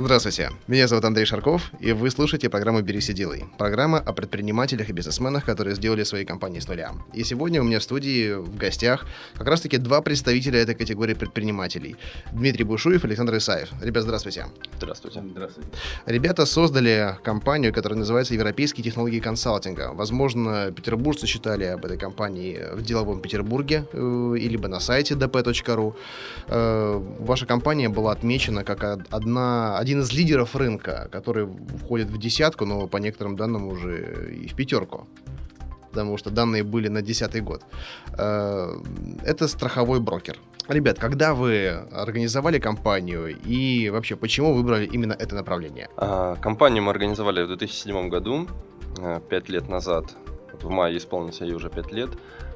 Здравствуйте, меня зовут Андрей Шарков, и вы слушаете программу «Берись и делай». Программа о предпринимателях и бизнесменах, которые сделали свои компании с нуля. И сегодня у меня в студии в гостях как раз-таки два представителя этой категории предпринимателей. Дмитрий Бушуев и Александр Исаев. Ребят, здравствуйте. Здравствуйте. Здравствуйте. Ребята создали компанию, которая называется «Европейские технологии консалтинга». Возможно, петербуржцы читали об этой компании в деловом Петербурге, э, либо на сайте dp.ru. Э, ваша компания была отмечена как одна, один из лидеров рынка, который входит в десятку, но по некоторым данным уже и в пятерку потому что данные были на десятый год. Э, это страховой брокер. Ребят, когда вы организовали компанию и вообще почему выбрали именно это направление? А, компанию мы организовали в 2007 году, э, пять лет назад. В мае исполнится ей уже пять лет.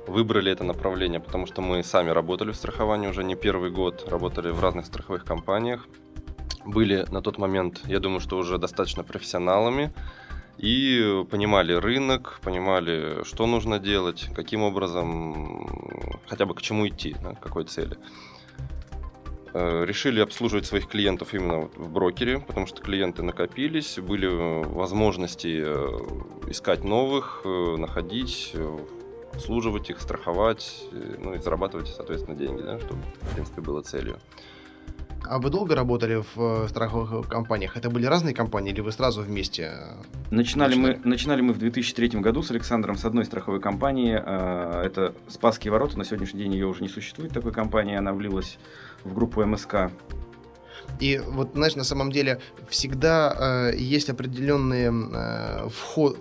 Выбрали это направление, потому что мы сами работали в страховании уже не первый год, работали в разных страховых компаниях были на тот момент, я думаю, что уже достаточно профессионалами и понимали рынок, понимали, что нужно делать, каким образом, хотя бы к чему идти, к какой цели. Э, решили обслуживать своих клиентов именно в брокере, потому что клиенты накопились, были возможности э, искать новых, э, находить, обслуживать их, страховать, ну и зарабатывать, соответственно, деньги, да, что, в принципе, было целью. А вы долго работали в э, страховых компаниях? Это были разные компании или вы сразу вместе? Начинали, начинали? Мы, начинали мы в 2003 году с Александром с одной страховой компании. Э, это Спасские ворота. На сегодняшний день ее уже не существует, такой компании. Она влилась в группу МСК. И вот, знаешь, на самом деле всегда э, есть определенные э, вход,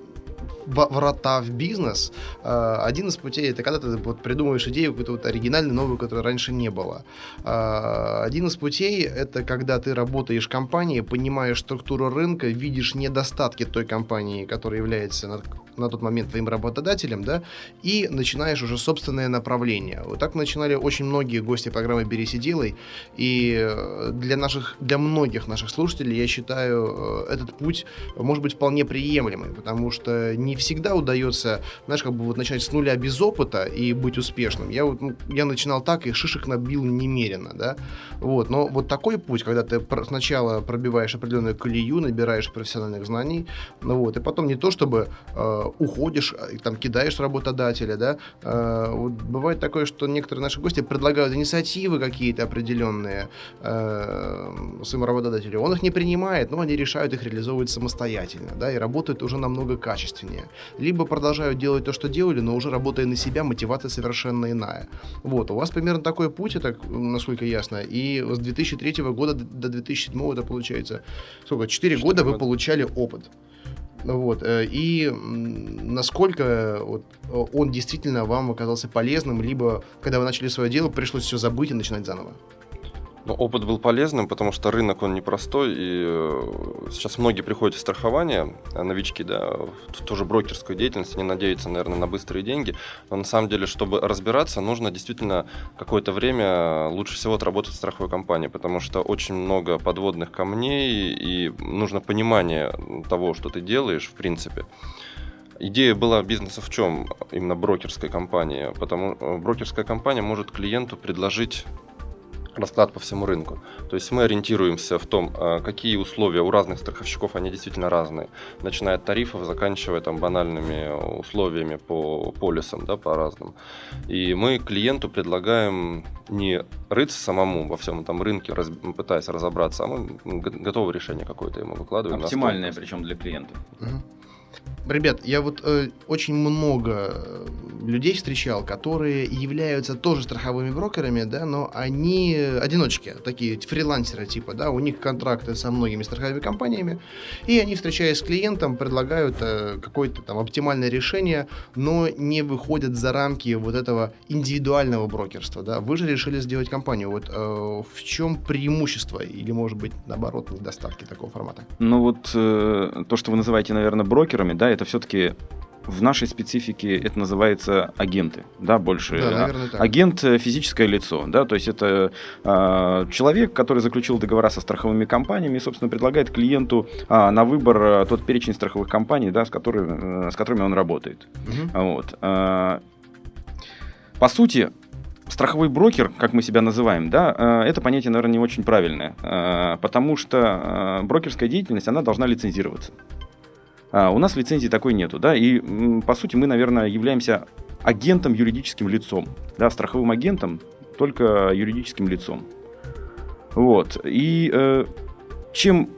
врата в бизнес, э, один из путей это когда ты вот придумываешь идею какую-то вот оригинальную, новую, которой раньше не было. Э, один из путей это когда ты работаешь в компании, понимаешь структуру рынка, видишь недостатки той компании, которая является на тот момент твоим работодателем, да, и начинаешь уже собственное направление. Вот так начинали очень многие гости программы «Берись и делай», и э, для наших, для многих наших слушателей, я считаю, этот путь может быть вполне приемлемый, потому что не всегда удается, знаешь, как бы вот начать с нуля без опыта и быть успешным. Я вот, ну, я начинал так, и шишек набил немерено, да, вот, но вот такой путь, когда ты сначала пробиваешь определенную колею, набираешь профессиональных знаний, ну вот, и потом не то, чтобы э, уходишь, а, там, кидаешь работодателя, да, э, вот бывает такое, что некоторые наши гости предлагают инициативы какие-то определенные э, своему работодателю, он их не принимает, но они решают их реализовывать самостоятельно, да, и работают уже намного качественнее решения. Либо продолжают делать то, что делали, но уже работая на себя, мотивация совершенно иная. Вот, у вас примерно такой путь, это, насколько ясно, и с 2003 года до 2007 это получается, сколько, 4 года вы получали опыт. Вот. Э, и насколько вот, он действительно вам оказался полезным, либо когда вы начали свое дело, пришлось все забыть и начинать заново? Но опыт был полезным, потому что рынок он непростой, и э, сейчас многие приходят в страхование, э, новички, да, в ту же брокерскую деятельность, они надеются, наверное, на быстрые деньги, но на самом деле, чтобы разбираться, нужно действительно какое-то время лучше всего отработать в страховой компании, потому что очень много подводных камней, и нужно понимание того, что ты делаешь, в принципе. Идея была бизнеса в чем? Именно брокерской компании. Потому э, брокерская компания может клиенту предложить расклад по всему рынку. То есть мы ориентируемся в том, а, какие условия у разных страховщиков, они действительно разные. Начиная от тарифов, заканчивая там банальными условиями по полисам, да, по разным. И мы клиенту предлагаем не рыться самому во всем этом рынке, раз, пытаясь разобраться, а мы готовое решение какое-то ему выкладываем. Оптимальное причем для клиента. Угу. Ребят, я вот э, очень много э, людей встречал, которые являются тоже страховыми брокерами, да, но они одиночки, такие фрилансеры типа, да, у них контракты со многими страховыми компаниями, и они, встречаясь с клиентом, предлагают э, какое-то там оптимальное решение, но не выходят за рамки вот этого индивидуального брокерства, да. Вы же решили сделать компанию. Вот э, в чем преимущество или, может быть, наоборот, недостатки такого формата? Ну вот э, то, что вы называете, наверное, брокерами, да, это все-таки в нашей специфике это называется агенты, да, больше. Да, наверное, так. Агент э, физическое лицо, да, то есть это э, человек, который заключил договора со страховыми компаниями и, собственно, предлагает клиенту э, на выбор э, тот перечень страховых компаний, да, с, которыми, э, с которыми он работает. Мгм. Вот. э, по сути, страховой брокер, как мы себя называем, да, э, это понятие, наверное, не очень правильное, потому что брокерская деятельность, она должна лицензироваться. А У нас лицензии такой нету, да, и по сути мы, наверное, являемся агентом юридическим лицом, да, страховым агентом, только юридическим лицом. Вот. И э, чем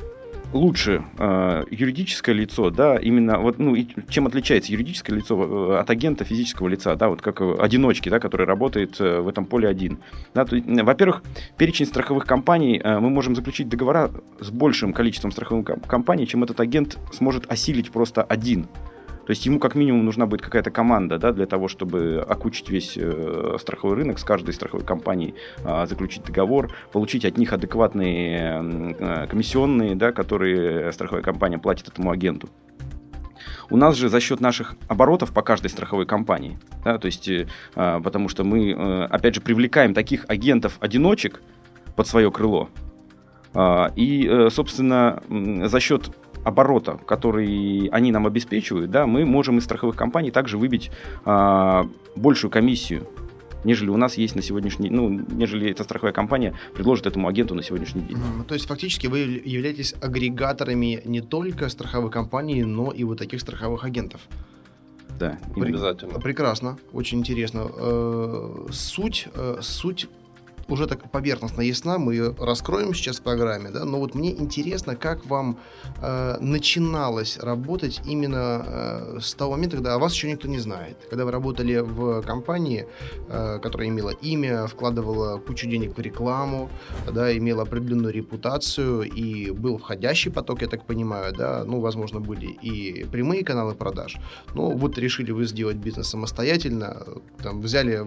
лучше э, юридическое лицо, да, именно вот, ну, и чем отличается юридическое лицо э, от агента физического лица, да, вот как э, одиночки, да, который работает э, в этом поле один. Да, то во-первых, перечень страховых компаний, э, мы можем заключить договора с большим количеством страховых ком- компаний, чем этот агент сможет осилить просто один. То есть ему как минимум нужна будет какая-то команда да, для того, чтобы окучить весь э, страховой рынок, с каждой страховой компанией а, заключить договор, получить от них адекватные э, комиссионные, да, которые страховая компания платит этому агенту. У нас же за счет наших оборотов по каждой страховой компании, да, то есть, э, а, потому что мы, опять же, привлекаем таких агентов-одиночек под свое крыло, а, и, собственно, за счет оборота, который они нам обеспечивают, да, мы можем из страховых компаний также выбить а, большую комиссию, нежели у нас есть на сегодняшний ну, нежели эта страховая компания предложит этому агенту на сегодняшний день. Мгм. То есть фактически вы являетесь агрегаторами не только страховой компании, но и вот таких страховых агентов. Да, именно. Обязательно. Прекрасно, очень интересно. Э, Суть, э, суть уже так поверхностно ясна, мы ее раскроем сейчас в программе, да, но вот мне интересно, как вам э, начиналось работать именно э, с того момента, когда о вас еще никто не знает, когда вы работали в компании, э, которая имела имя, вкладывала кучу денег в рекламу, да, имела определенную репутацию и был входящий поток, я так понимаю, да, ну, возможно, были и прямые каналы продаж, ну, вот решили вы сделать бизнес самостоятельно, там, взяли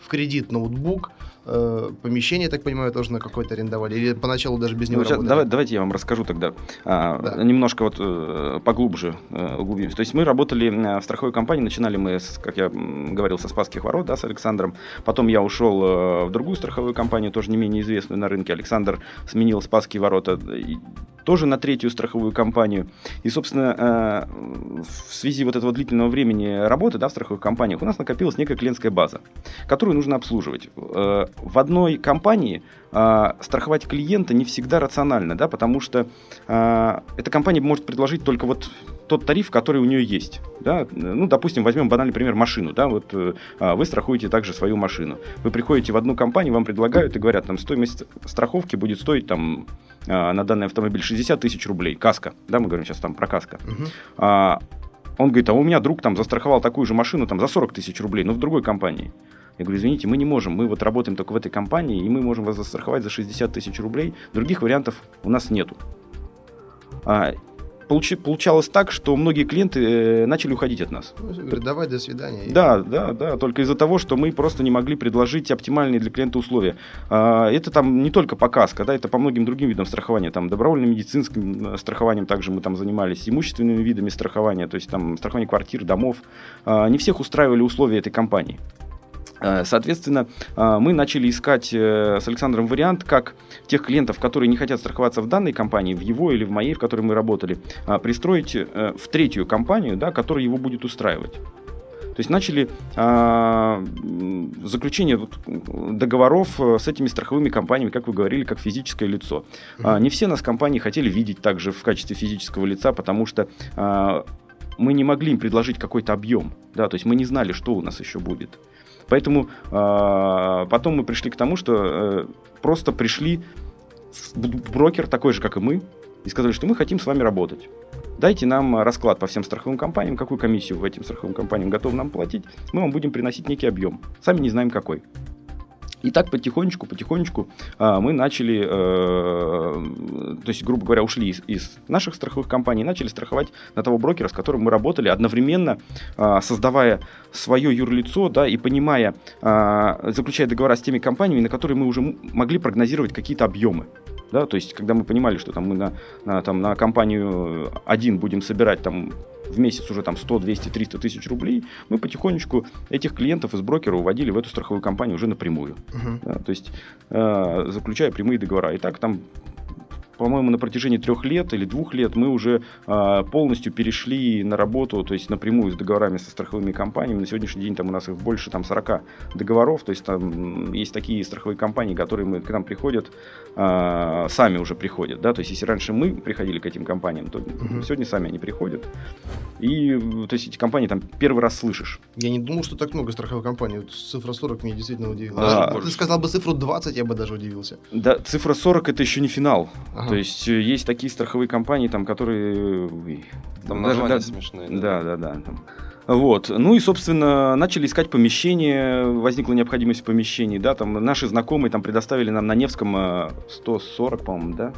в кредит ноутбук, э, помещение, я так понимаю, тоже на какое-то арендовали, или поначалу даже без него Ну, сейчас работали? давай- давайте я вам расскажу тогда а, Да. немножко вот э, поглубже э, углубимся. То есть мы работали э, в страховой компании, начинали мы, с, как я говорил, со Спасских ворот, да, с Александром. Потом я ушел э, в другую страховую компанию, тоже не менее известную на рынке. Александр сменил Спасские ворота и тоже на третью страховую компанию. И, собственно, э, в связи вот этого длительного времени работы да, в страховых компаниях у нас накопилась некая клиентская база, которую нужно обслуживать. Э, В одной компании э, страховать клиента не всегда рационально, да, потому что э, эта компания может предложить только вот тот тариф, который у нее есть. Да? Ну, допустим, возьмем банальный пример машину. Да? Вот, э, а, вы страхуете также свою машину. Вы приходите в одну компанию, вам предлагают и говорят, там стоимость страховки будет стоить там, а, на данный автомобиль 60 тысяч рублей. Каска. Да, мы говорим сейчас там про каска. Мгм. А, он говорит, а у меня друг там застраховал такую же машину там за 40 тысяч рублей, но в другой компании. Я говорю, извините, мы не можем, мы вот работаем только в этой компании, и мы можем вас застраховать за 60 тысяч рублей. Других вариантов у нас нету. А, получи- получалось так, что многие клиенты э, начали уходить от нас. Ну, говорит, давай, до свидания. Да, да, да, только из-за того, что мы просто не могли предложить оптимальные для клиента условия. А, Это там не только по КАСКО, да, это по многим другим видам страхования, там добровольным медицинским э, страхованием также мы там занимались, имущественными видами страхования, то есть там страхование квартир, домов. А, Не всех устраивали условия этой компании. Э, Соответственно, а, мы начали искать э, с Александром вариант, как тех клиентов, которые не хотят страховаться в данной компании, в его или в моей, в которой мы работали, пристроить э, в третью компанию, да, которая его будет устраивать. То есть начали а, заключение договоров э, с этими страховыми компаниями, как вы говорили, как физическое лицо. А, не все нас компании хотели видеть также в качестве физического лица, потому что а, мы не могли им предложить какой-то объем, да, то есть мы не знали, что у нас еще будет. Поэтому а, потом мы пришли к тому, что э, просто пришли брокер такой же, как и мы, и сказали, что мы хотим с вами работать. Дайте нам расклад по всем страховым компаниям, какую комиссию в этим страховым компаниям готовы нам платить, мы вам будем приносить некий объем. Сами не знаем какой. И так потихонечку, потихонечку а, мы начали, э, то есть, грубо говоря, ушли из, из наших страховых компаний начали страховать на того брокера, с которым мы работали, одновременно а, создавая свое юрлицо, да, и понимая, а, заключая договора с теми компаниями, на которые мы уже могли прогнозировать какие-то объемы. Да, то есть, когда мы понимали, что там мы на, на, там, на компанию один будем собирать там в месяц уже там 100, 200, 300 тысяч рублей, мы потихонечку этих клиентов из брокера уводили в эту страховую компанию уже напрямую. Мгм. Да, то есть, э, заключая прямые договора. И так там по-моему, на протяжении трех лет или двух лет мы уже э, полностью перешли на работу, то есть напрямую с договорами со страховыми компаниями. На сегодняшний день там у нас их больше там 40 договоров, то есть там есть такие страховые компании, которые мы, к нам приходят, э, сами уже приходят, да, то есть если раньше мы приходили к этим компаниям, то Мгм. сегодня сами они приходят. И, то есть эти компании там первый раз слышишь. Я не думал, что так много страховых компаний. Вот цифра 40 меня действительно удивила. Даже Ты сказал бы цифру 20, я бы даже удивился. Да, цифра 40 это еще не финал. Ага. То есть э, есть такие страховые компании, там, которые... ой, Там даже- названия да- смешные. Да, да, да. там. Вот. Ну и, собственно, начали искать помещение, возникла необходимость в помещении, да, там наши знакомые там предоставили нам на Невском э, 140, по-моему, да?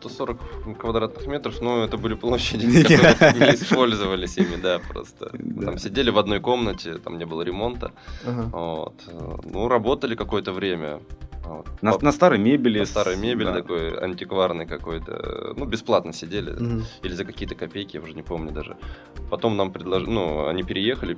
140 квадратных метров, но это были площади, которые не использовались ими, да, просто. Мы Да. Там сидели в одной комнате, там не было ремонта. Вот. Ну, работали какое-то время. Вот. На, По- на старой мебели. на старой мебель да. такой антикварный какой-то. Ну, бесплатно сидели. Мгм. Или за какие-то копейки, я уже не помню даже. Потом нам предложили, ну, они переехали,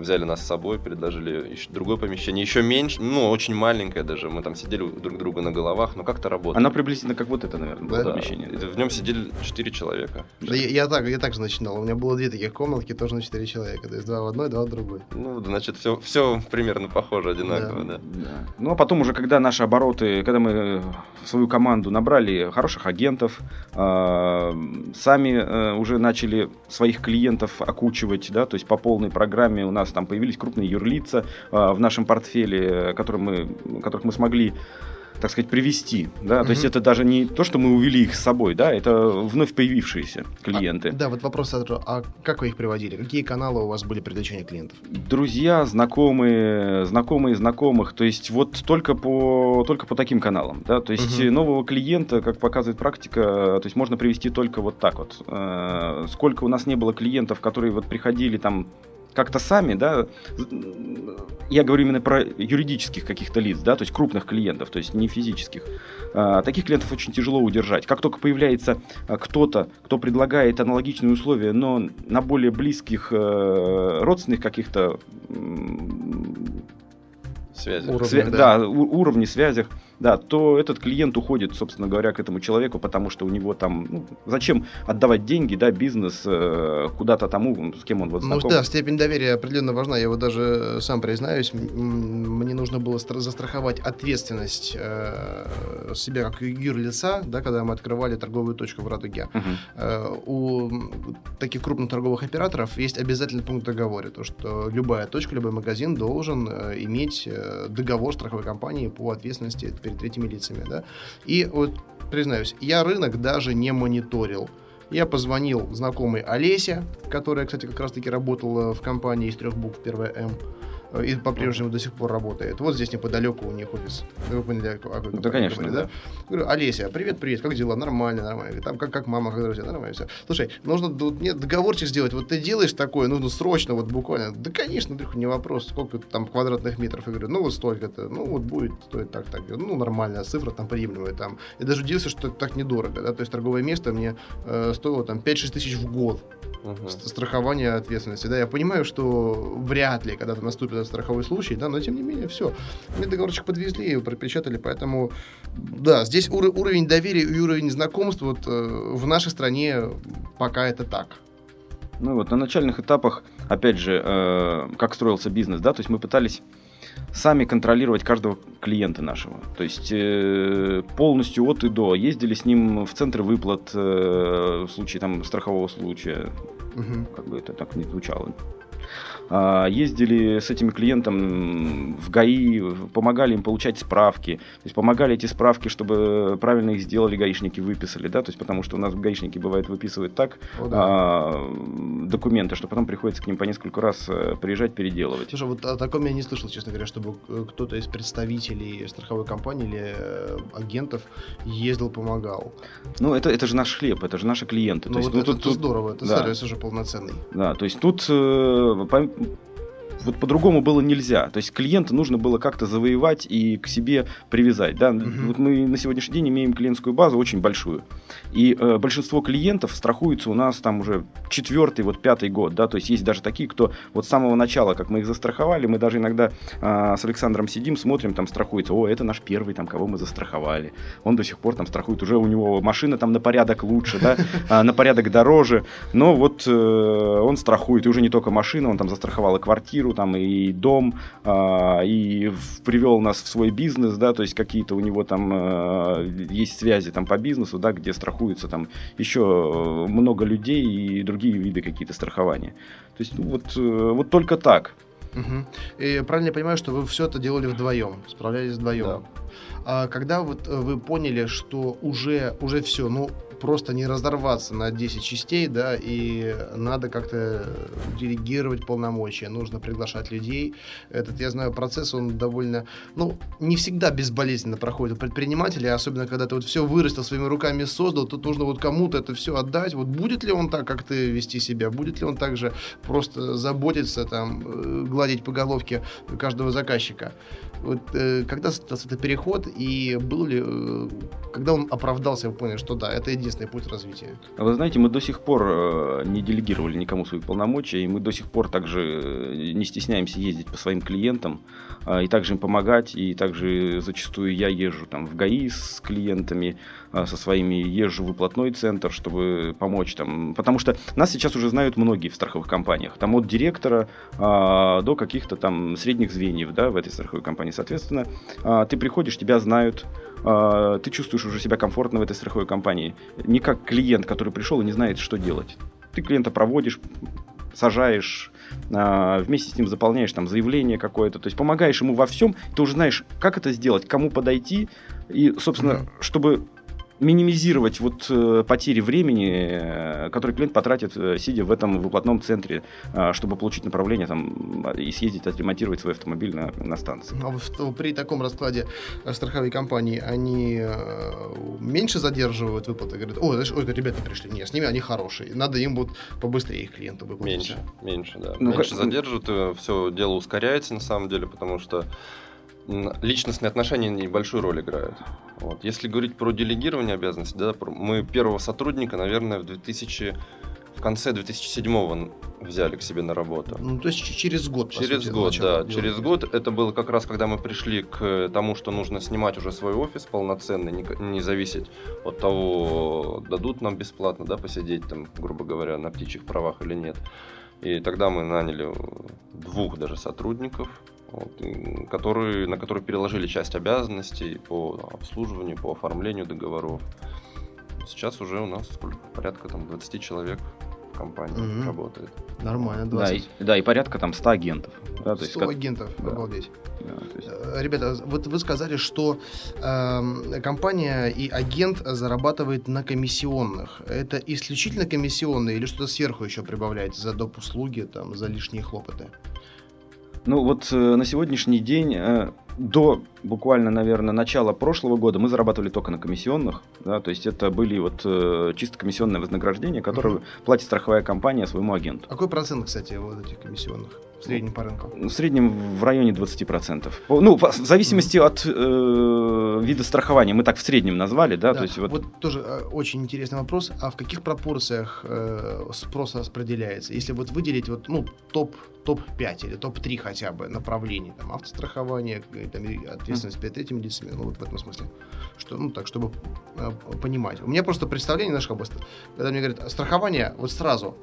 взяли нас с собой, предложили еще другое помещение, еще меньше, ну, очень маленькое даже. Мы там сидели друг друга на головах, но как-то работали. Она приблизительно как вот это, наверное, было Да. помещение. И В нем сидели четыре человека. Да я, я так, я так же начинал. У меня было две таких комнатки, тоже на четыре человека. То есть два в одной, два в другой. Ну, значит, все, все примерно похоже, одинаково, да. Да. Ну а потом уже, когда наши обороты, когда мы э, в свою команду набрали хороших агентов, э, сами э, уже начали своих клиентов окучивать, да, то есть по полной программе у нас там появились крупные юрлица э, в нашем портфеле, э, которые мы, которых мы смогли так сказать, привести, да, то есть это даже не то, что мы увели их с собой, да, это вновь появившиеся клиенты. А, да, вот вопрос. А как вы их приводили? Какие каналы у вас были привлечения клиентов? Друзья, знакомые, знакомые знакомых, то есть вот только по, только по таким каналам, да, то есть Мгм. нового клиента, как показывает практика, то есть можно привести только вот так вот. Э, Сколько у нас не было клиентов, которые вот приходили там как-то сами, да, я говорю именно про юридических каких-то лиц, да, то есть крупных клиентов, то есть не физических. А, Таких клиентов очень тяжело удержать. Как только появляется а, кто-то, кто предлагает аналогичные условия, но на более близких э, родственных каких-то м, Связи. Уровнях, свя- да. да, у- связях, да, то этот клиент уходит, собственно говоря, к этому человеку, потому что у него там, ну, зачем отдавать деньги, да, бизнес э, куда-то тому, с кем он вот Ну знаком. да, степень доверия определенно важна. Я вот даже э, сам признаюсь, мне нужно было стра- застраховать ответственность э, себя как юрлица, да, когда мы открывали торговую точку в Радуге. Мгм. Э, у таких крупных торговых операторов есть обязательный пункт в договоре, то что любая точка, любой магазин должен э, иметь э, договор страховой компании по ответственности перед третьими лицами, да. И вот признаюсь, я рынок даже не мониторил. Я позвонил знакомой Олесе, которая, кстати, как раз-таки работала в компании из трех букв, первая М, и по-прежнему до сих пор работает. Вот здесь неподалеку у них офис. Вы поняли, о какой Да, конечно, да. Говорю, Олеся, привет, привет, как дела? Нормально, нормально. Там как, как мама, как друзья, нормально все. Слушай, нужно нет, договорчик сделать. Вот ты делаешь такое, нужно срочно, вот буквально. Да, конечно, Андрюха, не вопрос. Сколько там квадратных метров? Я говорю, ну вот столько-то. Ну вот будет стоить так, так. Ну, нормальная цифра, там приемлемая. Там. Я даже удивился, что это так недорого. Да? То есть торговое место мне э, стоило там 5-6 тысяч в год. Ст- страхование ответственности. Да, я понимаю, что вряд ли когда-то наступит страховой случай, да, но тем не менее, все. Мне договорчик подвезли, его пропечатали, поэтому, да, здесь ур- уровень доверия и уровень знакомств вот э, в нашей стране пока это так. Ну вот на начальных этапах, опять же, э, как строился бизнес, да, то есть мы пытались сами контролировать каждого клиента нашего. То есть э, полностью от и до. Ездили с ним в центр выплат э, в случае там страхового случая, Мгм. как бы это так не звучало. А, Ездили с этим клиентом в ГАИ, помогали им получать справки. То есть помогали эти справки, чтобы правильно их сделали, гаишники выписали, да, то есть потому что у нас гаишники бывает выписывают так О, да. а, документы, что потом приходится к ним по несколько раз э, приезжать, переделывать. Слушай, вот о таком я не слышал, честно говоря, чтобы э, кто-то из представителей страховой компании или э, агентов ездил, помогал. Ну, это, это же наш хлеб, это же наши клиенты. Ну То есть, вот ну, это, тут- это здорово, это да. сервис уже полноценный. Да, то есть тут э, Thank you. Вот по-другому было нельзя. То есть клиента нужно было как-то завоевать и к себе привязать. Да? Мгм. Вот мы на сегодняшний день имеем клиентскую базу очень большую. И э, большинство клиентов страхуются у нас там уже четвертый, вот пятый год. Да? То есть есть даже такие, кто вот с самого начала, как мы их застраховали, мы даже иногда а, с Александром сидим, смотрим, там страхуется, о, это наш первый, там, кого мы застраховали. Он до сих пор там страхует, уже у него машина там на порядок лучше, да, а, на порядок дороже, но вот э, он страхует, и уже не только машина, он там застраховал и квартиру, там, и дом, а, и в- привел нас в свой бизнес, да, то есть какие-то у него там э, есть связи там по бизнесу, да, где страхуются там еще много людей и другие виды какие-то страхования. То есть ну, вот, э, вот только так. Мгм. И правильно я понимаю, что вы все это делали вдвоем, справлялись вдвоем. Да. А когда вот э, вы поняли, что уже, уже все, ну просто не разорваться на 10 частей, да, и надо как-то делегировать полномочия, нужно приглашать людей. Этот, я знаю, процесс, он довольно, ну, не всегда безболезненно проходит у предпринимателей, особенно когда ты вот все вырастил своими руками, создал, тут нужно вот кому-то это все отдать. Вот будет ли он так, как ты вести себя? Будет ли он также просто заботиться, там, э, гладить по головке каждого заказчика? Вот э, когда состоялся этот переход и был ли, э, когда он оправдался, вы поняли, что да, это единственный путь развития? А Вы знаете, мы до сих пор э, не делегировали никому свои полномочия, и мы до сих пор также э, не стесняемся ездить по своим клиентам, а, и также им помогать, и также зачастую я езжу там в ГАИ с клиентами, со своими езжу в выплатной центр, чтобы помочь там, потому что нас сейчас уже знают многие в страховых компаниях, там от директора а, до каких-то там средних звеньев, да, в этой страховой компании, соответственно, а, ты приходишь, тебя знают, а, ты чувствуешь уже себя комфортно в этой страховой компании. Не как клиент, который пришел и не знает, что делать. Ты клиента проводишь, сажаешь, а, вместе с ним заполняешь там заявление какое-то, то есть помогаешь ему во всем, ты уже знаешь, как это сделать, кому подойти, и, собственно, чтобы минимизировать вот э, потери времени, э, которые клиент потратит, э, сидя в этом выплатном центре, чтобы получить направление там и съездить отремонтировать свой автомобиль на, на станции. А вот в- при таком раскладе страховые компании, они э, меньше задерживают выплаты? Говорят, ой, знаешь, ой, ребята пришли, нет, с ними они хорошие, надо им вот побыстрее их клиенту выплатить. Меньше, меньше, да. Ну, меньше как- задерживают, все дело ускоряется на самом деле, потому что личностные отношения небольшую роль играют. Вот. Если говорить про делегирование обязанностей, да, мы первого сотрудника, наверное, в 2000 в конце 2007 взяли к себе на работу. Ну, то есть через год, Через сути, год, да. Через год это было как раз, когда мы пришли к тому, что нужно снимать уже свой офис полноценный, не, не зависеть от того, дадут нам бесплатно, да, посидеть там, грубо говоря, на птичьих правах или нет. И тогда мы наняли двух даже сотрудников, вот, и которые, на которые переложили часть обязанностей по обслуживанию, по оформлению договоров. Сейчас уже у нас сколько? Порядка там 20 человек в компании Мгм. работает. Нормально, Да и, 20. да, и порядка там 100 агентов. Да, то есть, 100 как- агентов, да. обалдеть. да, то есть- Э, Ребята, вот вы сказали, что эм, компания и агент зарабатывает на комиссионных. Это исключительно комиссионные или что-то сверху еще прибавляете за доп. услуги, там, за лишние хлопоты? Ну вот э, на сегодняшний день, э, до буквально, наверное, начала прошлого года мы зарабатывали только на комиссионных, да, то есть это были вот э, чисто комиссионное вознаграждение, которое Мгм. платит страховая компания своему агенту. Какой процент, кстати, вот этих комиссионных в среднем по рынку? В среднем в районе 20%. По- Ну, в зависимости от э, вида страхования, мы так в среднем назвали, да, Да, то есть вот, вот тоже э, очень интересный вопрос. А в каких пропорциях э, спрос распределяется? Если вот выделить вот, ну, топ, топ-5 или топ-3 хотя бы направлений, там, автострахование, э, там, и ответственность перед третьими лицами, ну, вот в этом смысле. Что, ну, так, чтобы э, понимать. У меня просто представление, знаешь, как бы, когда мне говорят, страхование, вот сразу,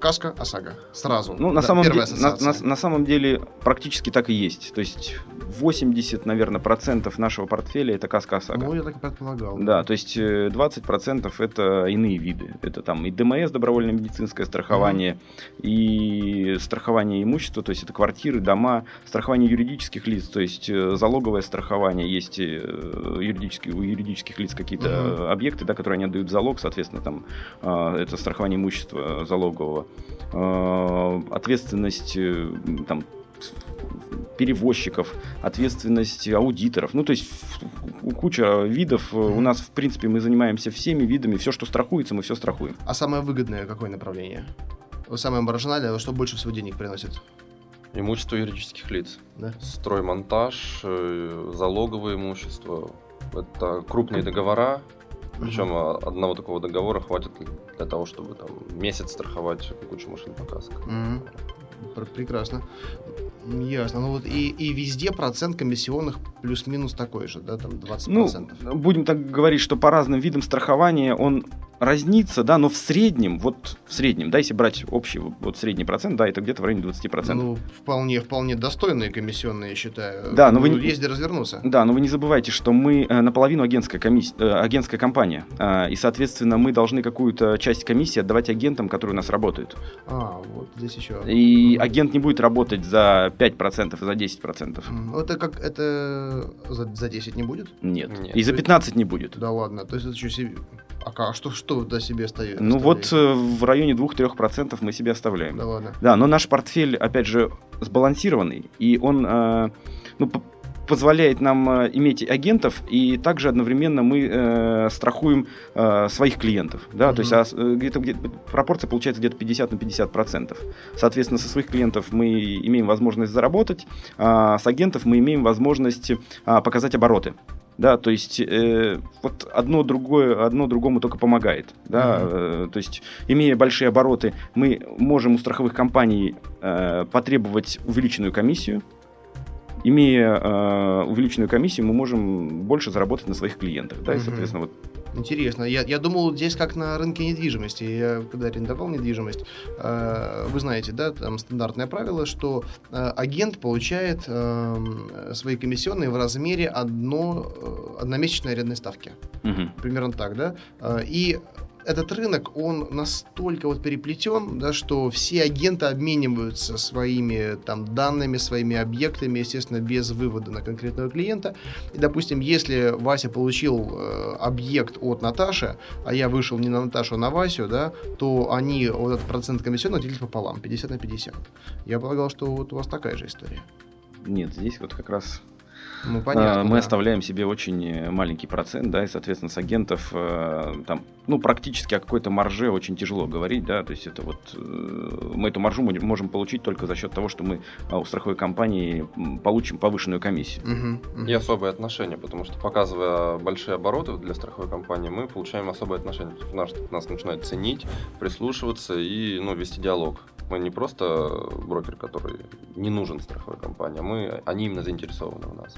каска, ОСАГО, сразу. Ну, на, Да, самом первая де- на, на- на самом деле практически так и есть. То есть 80, наверное, процентов нашего портфеля это каска ОСАГО. Ну, я так и предполагал. Да, то есть э, 20% это иные виды. Это там и ДМС, добровольное медицинское страхование, и страхование имущества, то есть это квартиры, дома, страхование юридических лиц, то есть э, залоговое страхование, есть э, юридические, у юридических лиц какие-то э, объекты, да, которые они отдают в залог, соответственно, там э, это страхование имущества залогового. Э, Ответственность э, там перевозчиков, ответственность аудиторов. Ну, то есть куча видов. У нас, в принципе, мы занимаемся всеми видами. Все, что страхуется, мы все страхуем. А самое выгодное какое направление? Самое маржинальное, что больше всего денег приносит? Имущество юридических лиц. Да? Строймонтаж, э, залоговое имущество. Это крупные договора. Причем а, одного такого договора хватит для того, чтобы там месяц страховать кучу машин по каско. Пр- Прекрасно. Ясно. Ну вот и, и везде процент комиссионных плюс-минус такой же, да, там 20%. Ну, будем так говорить, что по разным видам страхования он разнится, да, но в среднем, вот в среднем, да, если брать общий вот средний процент, да, это где-то в районе 20%. Ну, вполне, вполне достойные комиссионные, я считаю. Да, но вы Ну, не- есть где развернуться. Да, но вы не забывайте, что мы э, наполовину агентская, комисс- э, агентская компания, э, и, соответственно, мы должны какую-то часть комиссии отдавать агентам, которые у нас работают. А, вот здесь еще. И Мгм. агент не будет работать за 5% и за 10%. М, Это как, это за, за 10 не будет? Нет. Нет. И за 15 не будет. Да ладно, то есть это еще себе... А что, что до себе оставили? Ну вот э, в районе 2-3% мы себе оставляем. Да ладно. Да, но наш портфель, опять же, сбалансированный, и он э, ну, позволяет нам э, иметь агентов, и также одновременно мы э, страхуем э, своих клиентов. Да? То есть а э, где-то, где пропорция получается где-то 50 на 50 процентов. Соответственно, со своих клиентов мы имеем возможность заработать, а с агентов мы имеем возможность а, показать обороты. Да, то есть э, вот одно другое, одно другому только помогает. Да, Мгм. э, то есть имея большие обороты, мы можем у страховых компаний э, потребовать увеличенную комиссию. Имея э, увеличенную комиссию, мы можем больше заработать на своих клиентах. Да, и, Мгм. соответственно, вот Интересно. Я, я думал, здесь как на рынке недвижимости. Я когда арендовал недвижимость, э, вы знаете, да, там стандартное правило, что э, агент получает э, свои комиссионные в размере одно, э, одномесячной арендной ставки. мгм. Примерно так, да? Э, И этот рынок, он настолько вот переплетен, да, что все агенты обмениваются своими там данными, своими объектами, естественно, без вывода на конкретного клиента. И, допустим, если Вася получил э, объект от Наташи, а я вышел не на Наташу, а на Васю, да, то они вот этот процент комиссионного делят пополам, 50 на 50. Я полагал, что вот у вас такая же история. нет, здесь вот как раз Ну, А, понятно. Мы да. оставляем себе очень э, маленький процент, да, и, соответственно, с агентов э, там, ну, практически о какой-то марже очень тяжело говорить, да, то есть это вот э, мы эту маржу мо- можем получить только за счет того, что мы а, у страховой компании получим повышенную комиссию. Мгм. И особые отношения, потому что показывая большие обороты для страховой компании, мы получаем особые отношения. Нас, нас начинают ценить, прислушиваться и ну, вести диалог. Мы не просто брокер, который не нужен страховой компании, а мы, они именно заинтересованы в нас.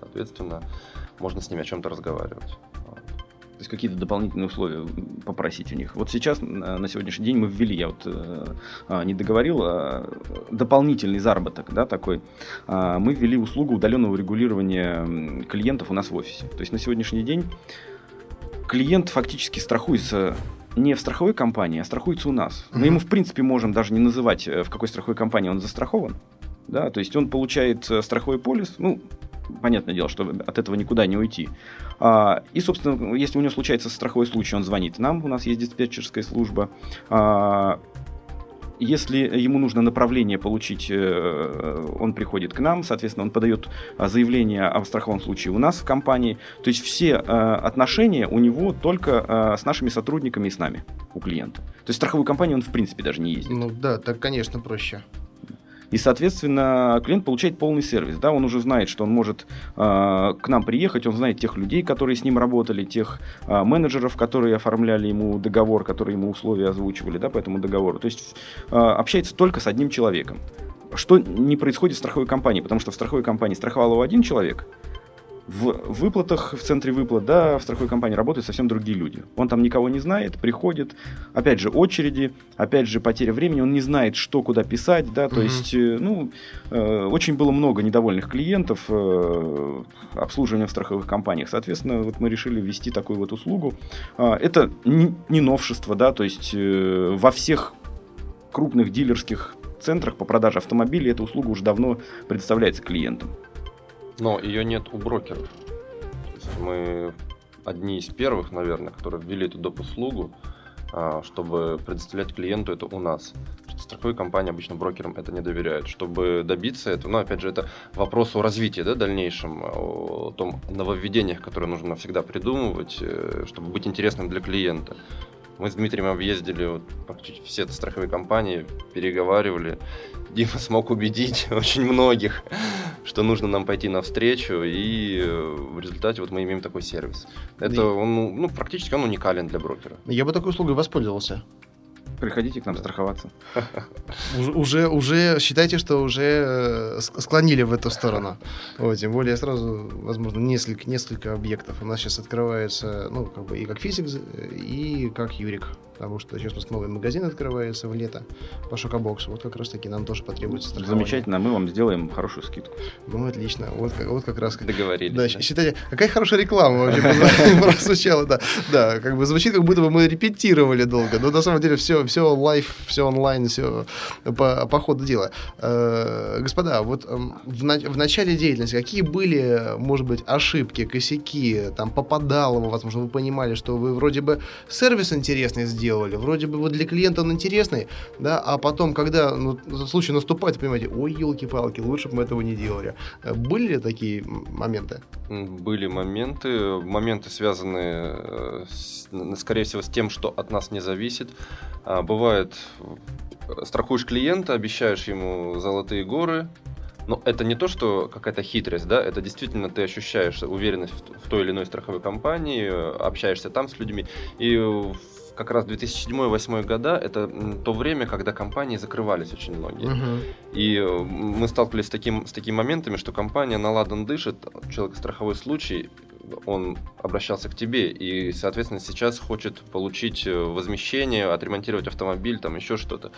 Соответственно, можно с ними о чем-то разговаривать. То есть какие-то дополнительные условия попросить у них. Вот сейчас, на на сегодняшний день, мы ввели, я вот э, а, не договорил, а, дополнительный заработок, да, такой. А, Мы ввели услугу удаленного регулирования клиентов у нас в офисе. То есть на сегодняшний день клиент фактически страхуется не в страховой компании, а страхуется у нас. Мы ему, в принципе, можем даже не называть, э, в какой страховой компании он застрахован. Да, то есть он получает э, страховой полис, ну, понятное дело, что от этого никуда не уйти. А, и, собственно, если у него случается страховой случай, он звонит нам, у нас есть диспетчерская служба. А, если ему нужно направление получить, э, он приходит к нам, соответственно, он подает а, заявление о страховом случае у нас в компании. То есть все э, отношения у него только э, с нашими сотрудниками и с нами, у клиента. То есть страховую компанию он в принципе даже не ездит. Ну да, так, конечно, проще. И, соответственно, клиент получает полный сервис. Да? Он уже знает, что он может э, к нам приехать, он знает тех людей, которые с ним работали, тех э, менеджеров, которые оформляли ему договор, которые ему условия озвучивали да, по этому договору. То есть э, общается только с одним человеком. Что не происходит в страховой компании, потому что в страховой компании страховал его один человек, в выплатах, в центре выплат, да, в страховой компании работают совсем другие люди. Он там никого не знает, приходит, опять же, очереди, опять же, потеря времени, он не знает, что куда писать, да, то Мгм. есть, э, ну, э, очень было много недовольных клиентов э, обслуживания в страховых компаниях. Соответственно, вот мы решили ввести такую вот услугу. А, Это не, не новшество, да, то есть э, во всех крупных дилерских центрах по продаже автомобилей эта услуга уже давно предоставляется клиентам. Но ее нет у брокеров. То есть мы одни из первых, наверное, которые ввели эту доп. услугу, а, чтобы предоставлять клиенту это у нас. Страховые компании обычно брокерам это не доверяют. Чтобы добиться этого, ну, опять же, это вопрос о развитии, да, дальнейшем, о том нововведениях, которые нужно всегда придумывать, э, чтобы быть интересным для клиента. Мы с Дмитрием объездили вот, практически все страховые компании, переговаривали. Дима смог убедить очень многих, что нужно нам пойти навстречу, и э, в результате вот мы имеем такой сервис. Это он, ну, ну, практически он уникален для брокера. Я бы такой услугой воспользовался. Приходите к нам страховаться. Уже, уже, считайте, что уже э, ск- склонили в эту сторону. Вот, тем более сразу, возможно, несколько, несколько объектов. У нас сейчас открывается, ну, как бы и как физик, и как юрик. Потому что сейчас у нас новый магазин открывается в лето по шокобоксу. Вот как раз таки нам тоже потребуется страхование. Замечательно, мы вам сделаем хорошую скидку. Ну, отлично. Вот, как- вот как раз... Договорились. Да, да. считайте, какая хорошая реклама вообще прозвучала, да. Да, как бы звучит, как будто бы мы репетировали долго, но на самом деле все, все live, все онлайн, все по, по ходу дела. Э, Господа, вот эм, в, на- в начале деятельности какие были, может быть, ошибки, косяки, там, попадало, возможно, вы понимали, что вы вроде бы сервис интересный сделали, вроде бы вот для клиента он интересный, да, а потом, когда ну, случай наступает, понимаете, ой, елки-палки, лучше бы мы этого не делали. Э, Были ли такие моменты? Были моменты, моменты связанные, э, скорее всего, с тем, что от нас не зависит. А, Бывает, страхуешь клиента, обещаешь ему золотые горы, но это не то, что какая-то хитрость, да, это действительно ты ощущаешь уверенность в той или иной страховой компании, э, общаешься там с людьми, и как раз 2007-2008 года это то время, когда компании закрывались очень многие. Мгм. И э, мы сталкивались с, таким, с такими моментами, что компания на ладан дышит, у человека страховой случай, он обращался к тебе и, соответственно, сейчас хочет получить э, возмещение, отремонтировать автомобиль, там еще что-то.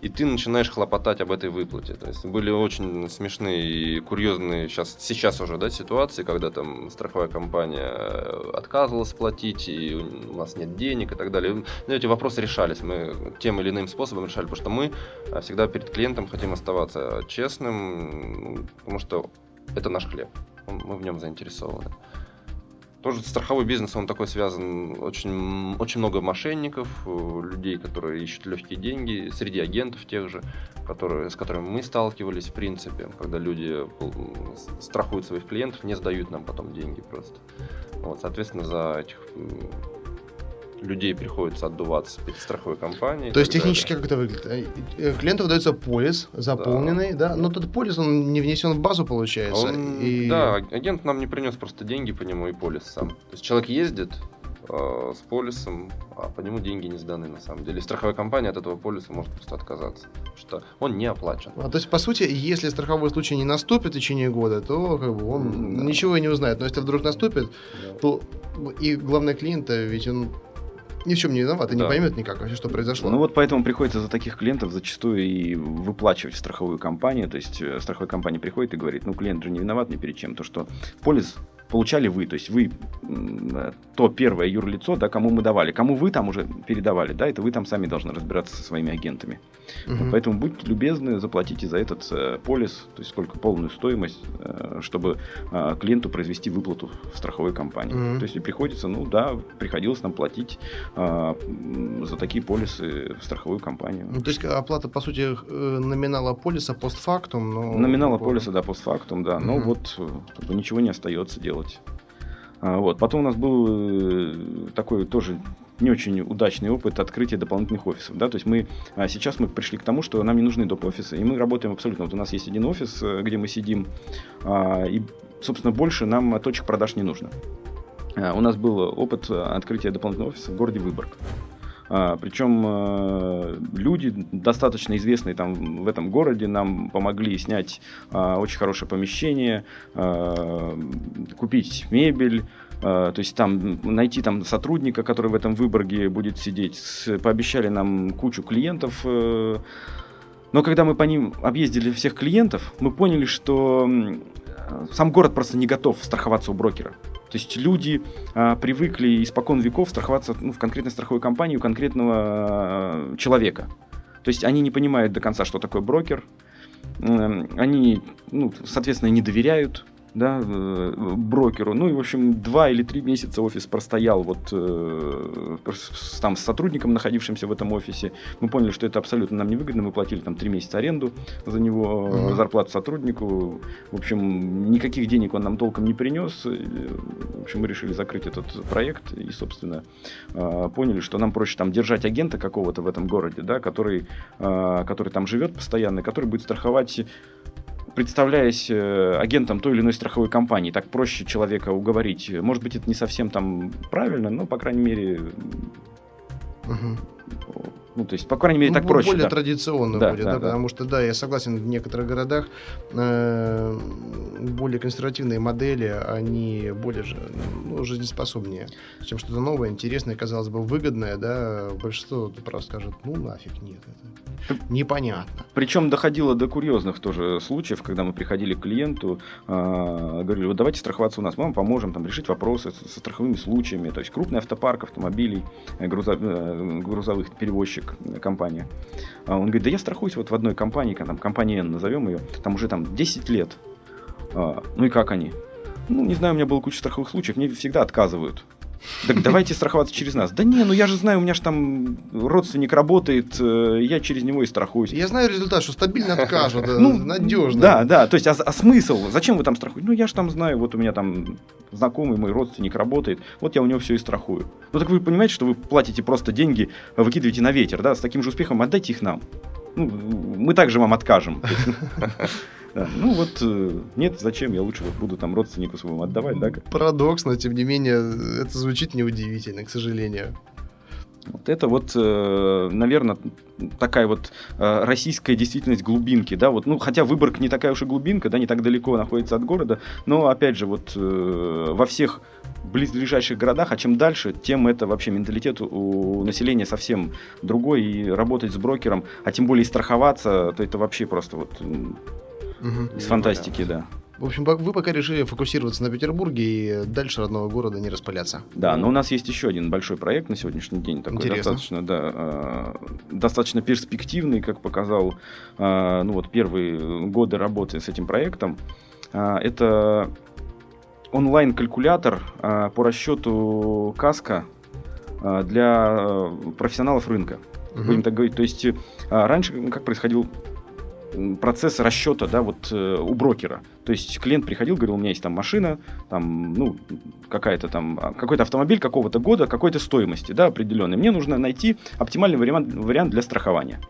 И ты начинаешь хлопотать об этой выплате. То есть были очень смешные и курьезные сейчас, сейчас уже да, ситуации, когда там страховая компания э, отказывалась платить, и у нас нет денег и так далее. Ну, эти вопросы решались. Мы тем или иным способом решали, потому что мы а всегда перед клиентом хотим оставаться честным, потому что это наш хлеб, мы в нем заинтересованы. Тоже страховой бизнес, он такой связан, очень, очень много мошенников, э, людей, которые ищут легкие деньги, среди агентов тех же, которые, с которыми мы сталкивались в принципе, когда люди страхуют своих клиентов, не сдают нам потом деньги просто. Вот, соответственно, за этих людей приходится отдуваться перед страховой компанией. То есть так далее. технически как это выглядит? Э, э, Клиенту выдается полис заполненный, да, но тот полис он не внесен в базу, получается. Он- и... Да, агент нам не принес просто деньги по нему и полис сам. То есть человек ездит э, с полисом, а по нему деньги не сданы на самом деле. И страховая компания от этого полиса может просто отказаться, потому что он не оплачен. А, то есть, по сути, если страховой случай не наступит в течение года, то как бы он да. ничего и не узнает. Но если вдруг наступит, то и главное клиента, ведь он ни в чем не виноват и не Да. поймет никак вообще, что произошло. Ну вот поэтому приходится за таких клиентов зачастую и выплачивать в страховую компанию. То есть э, страховая компания приходит и говорит, ну клиент же не виноват ни перед чем. То, что полис получали вы, то есть вы э, то первое юрлицо, да, кому мы давали, кому вы там уже передавали, да, это вы там сами должны разбираться со своими агентами. Мгм. Вот поэтому будьте любезны, заплатите за этот э, полис, то есть сколько полную стоимость, э, чтобы э, клиенту произвести выплату в страховой компании. Мгм. То есть и приходится, ну да, приходилось нам платить э, за такие полисы в страховую компанию. Ну, то есть оплата, по сути, э, номинала полиса постфактум, но... Номинала полиса, да, постфактум, да. Но Мгм. вот э, ничего не остается делать. А, Вот. Потом у нас был э, такой тоже не очень удачный опыт открытия дополнительных офисов. Да? То есть мы а, сейчас мы пришли к тому, что нам не нужны доп. офисы. И мы работаем абсолютно. Вот у нас есть один офис, э, где мы сидим, а, и, собственно, больше нам точек продаж не нужно. У нас был опыт э, открытия дополнительного офиса в городе Выборг. А, Причем э, люди, достаточно известные там в этом городе, нам помогли снять а, очень хорошее помещение, а, купить мебель, то есть там найти там сотрудника, который в этом Выборге будет сидеть. Пообещали нам кучу клиентов. э, Но когда мы по ним объездили всех клиентов, мы поняли, что сам город просто не готов страховаться у брокера. То есть люди а, привыкли испокон веков страховаться ну, в конкретной страховой компании у конкретного а, человека. То есть они не понимают до конца, что такое брокер. Они, ну, соответственно, не доверяют. Да, э, брокеру. Ну и, в общем, два или три месяца офис простоял вот э, там с сотрудником, находившимся в этом офисе. Мы поняли, что это абсолютно нам невыгодно. Мы платили там три месяца аренду за него, Мгм. зарплату сотруднику. В общем, никаких денег он нам толком не принес. В общем, мы решили закрыть этот проект и, собственно, э, поняли, что нам проще там держать агента какого-то в этом городе, да, который, э, который там живет постоянно, который будет страховать представляясь э, агентом той или иной страховой компании, так проще человека уговорить. Может быть, это не совсем там правильно, но, по крайней мере, Мгм. Ну, то есть, по крайней мере, Ну, так бо- проще. Более да. традиционно Да, будет, да, да, да. потому что, да, я согласен, в некоторых городах э, более консервативные модели, они более ну, жизнеспособнее, чем что-то новое, интересное, казалось бы, выгодное, да, большинство просто скажет, ну, нафиг, нет, это непонятно. Причем доходило до курьезных тоже случаев, когда мы приходили к клиенту, э, говорили, вот давайте страховаться у нас, мы вам поможем там, решить вопросы со, страховыми случаями. То есть крупный автопарк автомобилей, э, грузо- э, грузовых перевозчик компания. А он говорит, да я страхуюсь вот в одной компании, там, компания N, назовем ее, там уже там 10 лет. А, ну и как они? Ну, не знаю, у меня было куча страховых случаев, мне всегда отказывают. Так давайте страховаться через нас. Да не, ну я же знаю, у меня же там родственник работает, э, я через него и страхуюсь. Я знаю результат, что стабильно откажут, да, Ну, надежно. Да, да, то есть, а, а смысл? Зачем вы там страхуете? Ну, я же там знаю, вот у меня там знакомый мой родственник работает, вот я у него все и страхую. Ну, так вы понимаете, что вы платите просто деньги, выкидываете на ветер, да, с таким же успехом отдайте их нам. Ну, мы также вам откажем. Да, Ну вот, э, нет, зачем, я лучше вот буду там родственнику своему отдавать, да, Парадокс, но тем не менее, это звучит неудивительно, к сожалению. Вот это вот, наверное, такая вот э, российская действительность глубинки, да, вот, ну, хотя Выборг не такая уж и глубинка, да, не так далеко находится от города, но, опять же, вот э, во всех близлежащих городах, а чем дальше, тем это вообще менталитет у населения совсем другой, и работать с брокером, а тем более и страховаться, то это вообще просто вот Мгм. из фантастики, да. В общем, вы пока решили фокусироваться на Петербурге и дальше родного города не распыляться. Да, но у нас есть еще один большой проект на сегодняшний день, такой Интересно. достаточно, да, э, достаточно перспективный, как показал, э, ну вот первые годы работы с этим проектом. Э, Это онлайн-калькулятор по расчету каска для профессионалов рынка. Мгм. Будем так говорить. То есть раньше как происходил процесс расчета, да, вот э, у брокера. То есть клиент приходил, говорил, у меня есть там машина, там, ну, какая-то там, а, какой-то автомобиль какого-то года, какой-то стоимости, да, определенной. Мне нужно найти оптимальный вариант, вариант для страхования.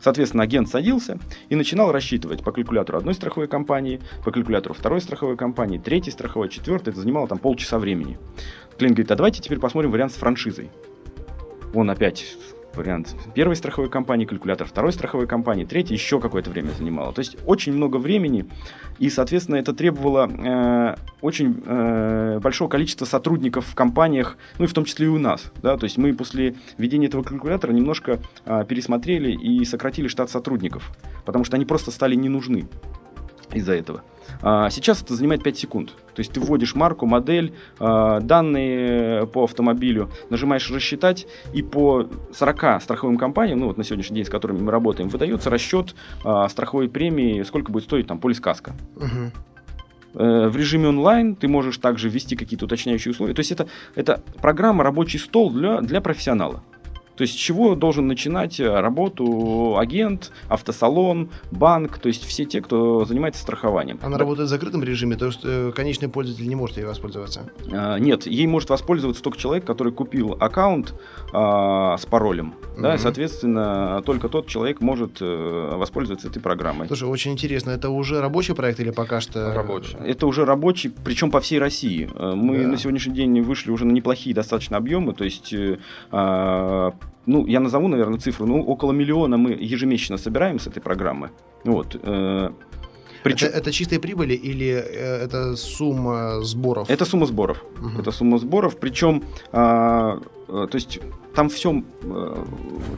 Соответственно, агент садился и начинал рассчитывать по калькулятору одной страховой компании, по калькулятору второй страховой компании, третьей страховой, четвертой. Это занимало там полчаса времени. Клиент говорит, а давайте теперь посмотрим вариант с франшизой. Он опять вариант первой страховой компании, калькулятор второй страховой компании, третий еще какое-то время занимало. То есть очень много времени, и, соответственно, это требовало э, очень э, большого количества сотрудников в компаниях, ну и в том числе и у нас. Да? То есть мы после введения этого калькулятора немножко э, пересмотрели и сократили штат сотрудников, потому что они просто стали не нужны из-за этого. А, Сейчас это занимает 5 секунд. То есть ты вводишь марку, модель, а, данные по автомобилю, нажимаешь рассчитать, и по 40 страховым компаниям, ну вот на сегодняшний день, с которыми мы работаем, выдается расчет а, страховой премии, сколько будет стоить там полис каска. Мгм. Э, В режиме онлайн ты можешь также ввести какие-то уточняющие условия. То есть это, это программа рабочий стол для, для профессионала. То есть с чего должен начинать э, работу агент, автосалон, банк, то есть все те, кто занимается страхованием. Она работает в закрытом режиме, то есть э, конечный пользователь не может ей воспользоваться. А, Нет, ей может воспользоваться только человек, который купил аккаунт а, с паролем. Да, и, Мгм. соответственно, только тот человек может э, воспользоваться этой программой. Слушай, очень интересно, это уже рабочий проект или пока что... Рабочий. Это уже рабочий, причем по всей России. Э, Мы Да. на сегодняшний день вышли уже на неплохие достаточно объемы, то есть, э, а, ну, я назову, наверное, цифру, ну, около миллиона мы ежемесячно собираем с этой программы. Вот. э, Причем... Это, это чистые прибыли или э, это сумма сборов? Это сумма сборов. Мгм. Это сумма сборов. Причем, а, то есть там все,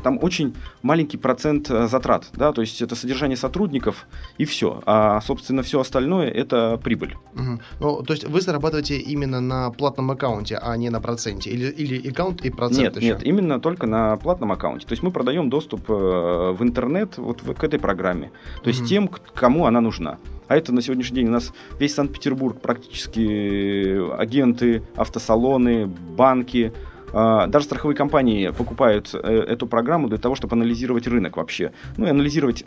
там очень маленький процент э, затрат, да, то есть это содержание сотрудников и все, а собственно все остальное это прибыль. Мгм. Ну, то есть вы зарабатываете именно на платном аккаунте, а не на проценте? Или, или аккаунт и процент нет, еще? нет, именно только на платном аккаунте. То есть мы продаем доступ э, в интернет вот к этой программе. То есть Мгм. тем, кому она нужна. А это на сегодняшний день у нас весь Санкт-Петербург практически агенты, автосалоны, банки, даже страховые компании покупают э, эту программу для того, чтобы анализировать рынок вообще. Ну и анализировать,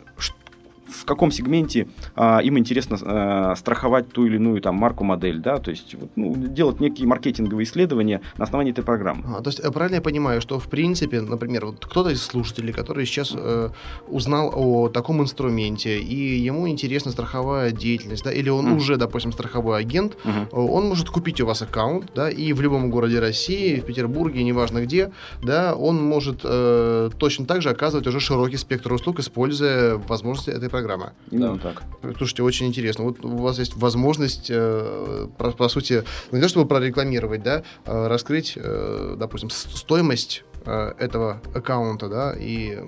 в каком сегменте а, им интересно а, страховать ту или иную там марку, модель, да, то есть вот, ну, делать некие маркетинговые исследования на основании этой программы. А, то есть э, правильно я понимаю, что в принципе, например, вот кто-то из слушателей, который сейчас э, узнал о таком инструменте и ему интересна страховая деятельность, да, или он mm. уже, допустим, страховой агент, mm-hmm. он может купить у вас аккаунт, да, и в любом городе России, в Петербурге, неважно где, да, он может э, точно так же оказывать уже широкий спектр услуг, используя возможности этой программа. Именно да. так. Слушайте, очень интересно. Вот у вас есть возможность, э, по, по сути, не то чтобы прорекламировать, да, а раскрыть, э, допустим, стоимость э, этого аккаунта, да, и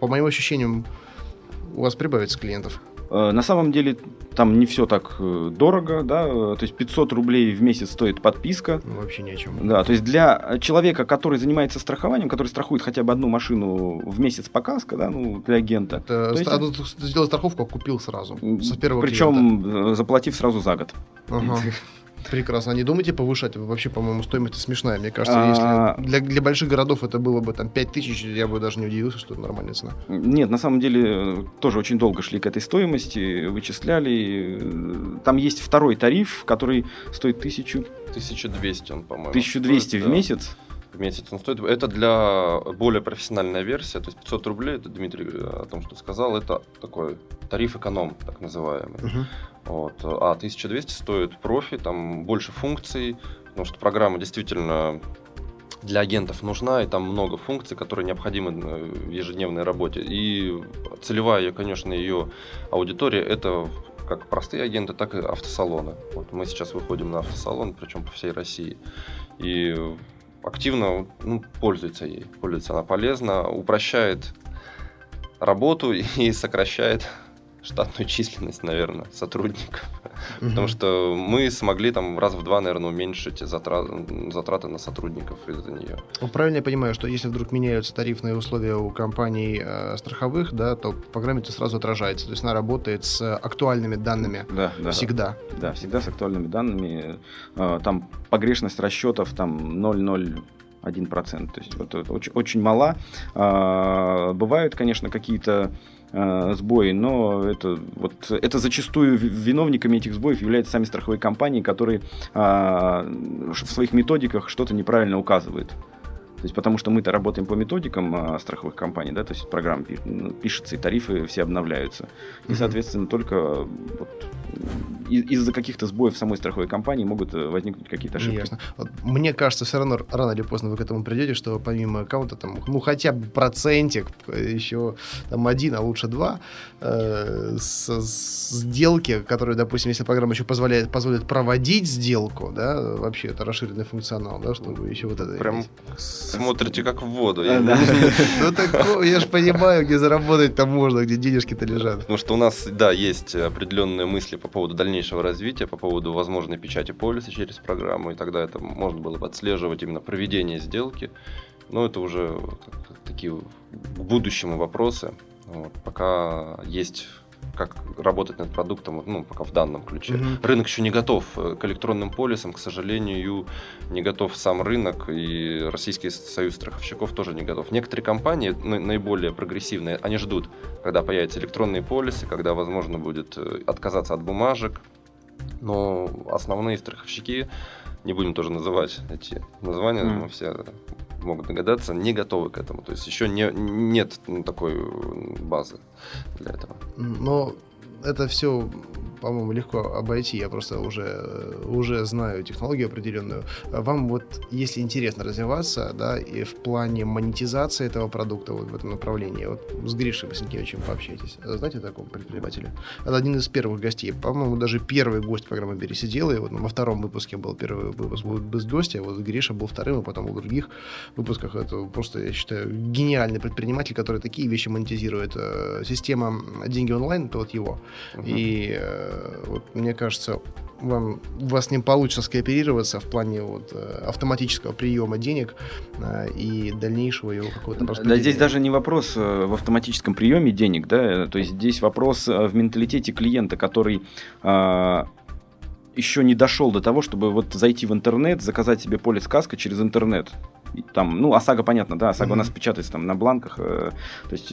по моим ощущениям у вас прибавится клиентов. Э, на самом деле там не все так э, дорого, да, э, то есть 500 рублей в месяц стоит подписка. Ну, вообще ни о чем. Да, то есть для человека, который занимается страхованием, который страхует хотя бы одну машину в месяц по каско, да, ну, для агента. Это есть... А сделал страховку, купил сразу, с первого Причем клиента. заплатив сразу за год. Ага. Прекрасно. А не думайте повышать? Вообще, по-моему, стоимость смешная. Мне кажется, а... если для, для больших городов это было бы там 5 тысяч, я бы даже не удивился, что это нормальная цена. Нет, на самом деле тоже очень долго шли к этой стоимости, вычисляли. Там есть второй тариф, который стоит тысячу... 1200 он, по-моему. 1200 стоит, в да. месяц? Месяц он стоит. Это для более профессиональной версии, то есть 500 рублей, это Дмитрий о том, что сказал, это такой тариф эконом, так называемый. Uh-huh. Вот. А 1200 стоит профи, там больше функций, потому что программа действительно для агентов нужна, и там много функций, которые необходимы э, в ежедневной работе. И целевая, конечно, ее аудитория это как простые агенты, так и автосалоны. Вот мы сейчас выходим на автосалон, причем по всей России. И активно ну, пользуется ей. Пользуется она полезно, упрощает работу и сокращает штатную численность, наверное, сотрудников. Угу. Потому что мы смогли там раз в два, наверное, уменьшить затраты, затраты на сотрудников из-за нее. Ну, правильно я понимаю, что если вдруг меняются тарифные условия у компаний э, страховых, да, то в программе это сразу отражается. То есть она работает с актуальными данными да, да, всегда. Да, всегда с актуальными данными. Э, там погрешность расчетов там 0,0 1%. То есть вот очень, очень мало. А, бывают, конечно, какие-то э, сбои, но это, вот, это зачастую виновниками этих сбоев являются сами страховые компании, которые э, в своих методиках что-то неправильно указывают. То есть, потому что мы-то работаем по методикам а, страховых компаний, да, то есть программа ну, пишется и тарифы все обновляются. И, соответственно, только вот, из-за каких-то сбоев самой страховой компании могут э, возникнуть какие-то ошибки. Ясно. Вот, мне кажется, все равно рано или поздно вы к этому придете, что помимо аккаунта, там, ну, хотя бы процентик, еще там один, а лучше два, э, с, с сделки, которые, допустим, если программа еще позволяет, позволит проводить сделку, да, вообще это расширенный функционал, да, чтобы еще вот это... Прям смотрите как в воду. Ну, так, я же понимаю, где заработать там можно, где денежки-то лежат. Потому что у нас, да, есть определенные мысли по поводу дальнейшего развития, по поводу возможной печати полиса через программу, и тогда это можно было бы отслеживать именно проведение сделки. Но это уже такие к будущему вопросы. Вот. Пока есть как работать над продуктом, ну, пока в данном ключе. Угу. Рынок еще не готов э, к электронным полисам, к сожалению, не готов сам рынок, и Российский союз страховщиков тоже не готов. Некоторые компании, наиболее прогрессивные, они ждут, когда появятся электронные полисы, когда возможно будет э, отказаться от бумажек, но основные страховщики, не будем тоже называть эти названия, mm. мы все могут догадаться, не готовы к этому. То есть еще не, нет ну, такой базы для этого. Но это все по-моему, легко обойти. Я просто уже, уже знаю технологию определенную. Вам вот, если интересно развиваться, да, и в плане монетизации этого продукта вот в этом направлении, вот с Гришей Васенкевичем пообщайтесь. Знаете о таком предпринимателе? Это один из первых гостей. По-моему, даже первый гость программы «Бери сидел», и вот во втором выпуске был первый выпуск без гостя, вот Гриша был вторым, и потом в других выпусках. Это просто, я считаю, гениальный предприниматель, который такие вещи монетизирует. Э, система «Деньги онлайн» — это вот его. И э, вот, мне кажется, вам, у вас не получится скооперироваться в плане вот, э, автоматического приема денег э, и дальнейшего его какого-то Да, здесь даже не вопрос в автоматическом приеме денег, да, то есть здесь вопрос в менталитете клиента, который а, еще не дошел до того, чтобы вот зайти в интернет, заказать себе полис каска через интернет. Там, ну, ОСАГО, понятно, да, ОСАГО mm-hmm. у нас печатается там на бланках, э, то есть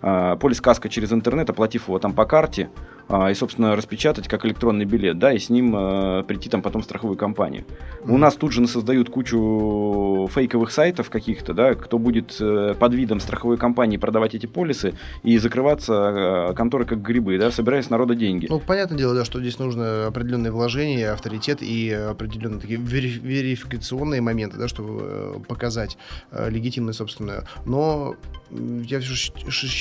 полис каска через интернет, оплатив его там по карте, э, и, собственно, распечатать как электронный билет, да, и с ним э, прийти там потом в страховую компанию. Mm-hmm. У нас тут же создают кучу фейковых сайтов каких-то, да, кто будет э, под видом страховой компании продавать эти полисы и закрываться конторы как грибы, да, собирая с народа деньги. Ну, понятное дело, да, что здесь нужно определенные вложения, авторитет и определенные такие верификационные моменты, да, чтобы э, показать э, легитимность собственную. Но я все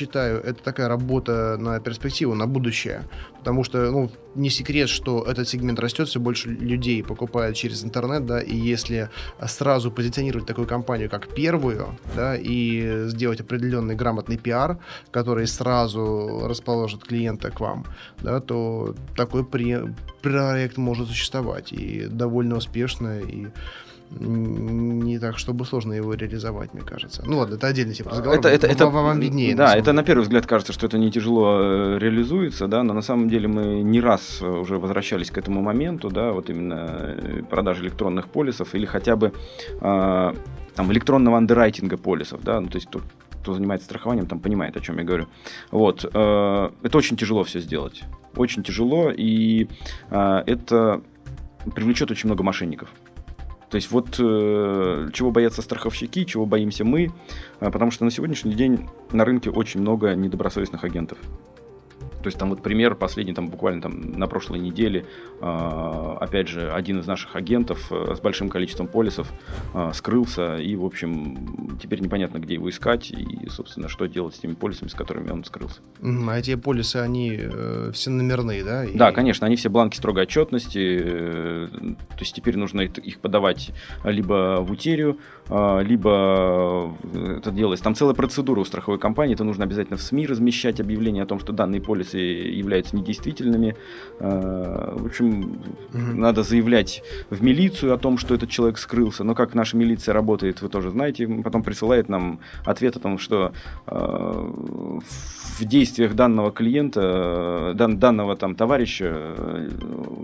считаю, это такая работа на перспективу, на будущее. Потому что, ну, не секрет, что этот сегмент растет, все больше людей покупают через интернет, да, и если сразу позиционировать такую компанию как первую, да, и сделать определенный грамотный пиар, который сразу расположит клиента к вам, да, то такой проект может существовать и довольно успешно, и не так, чтобы сложно его реализовать, мне кажется. Ну ладно, это отдельный тип разговора. Это, это, это, вам виднее. Да, это на первый взгляд кажется, что это не тяжело э, реализуется, да, но на самом деле мы не раз уже возвращались к этому моменту, да, вот именно э, продажи электронных полисов или хотя бы э, там электронного андеррайтинга полисов, да, ну то есть кто, кто занимается страхованием, там понимает, о чем я говорю. Вот, э, это очень тяжело все сделать, очень тяжело, и э, это привлечет очень много мошенников. То есть вот э, чего боятся страховщики, чего боимся мы, э, потому что на сегодняшний день на рынке очень много недобросовестных агентов. То есть там вот пример последний, там буквально там на прошлой неделе, э, опять же, один из наших агентов э, с большим количеством полисов э, скрылся, и, в общем, теперь непонятно, где его искать, и, собственно, что делать с теми полисами, с которыми он скрылся. А эти полисы, они э, все номерные, да? И... Да, конечно, они все бланки строгой отчетности, э, то есть теперь нужно их подавать либо в утерию, либо это делать. Там целая процедура у страховой компании, это нужно обязательно в СМИ размещать объявление о том, что данные полисы являются недействительными. Э, в общем, угу. надо заявлять в милицию о том, что этот человек скрылся. Но как наша милиция работает, вы тоже знаете. Потом присылает нам ответ о том, что э, в действиях данного клиента, дан, данного там товарища, э,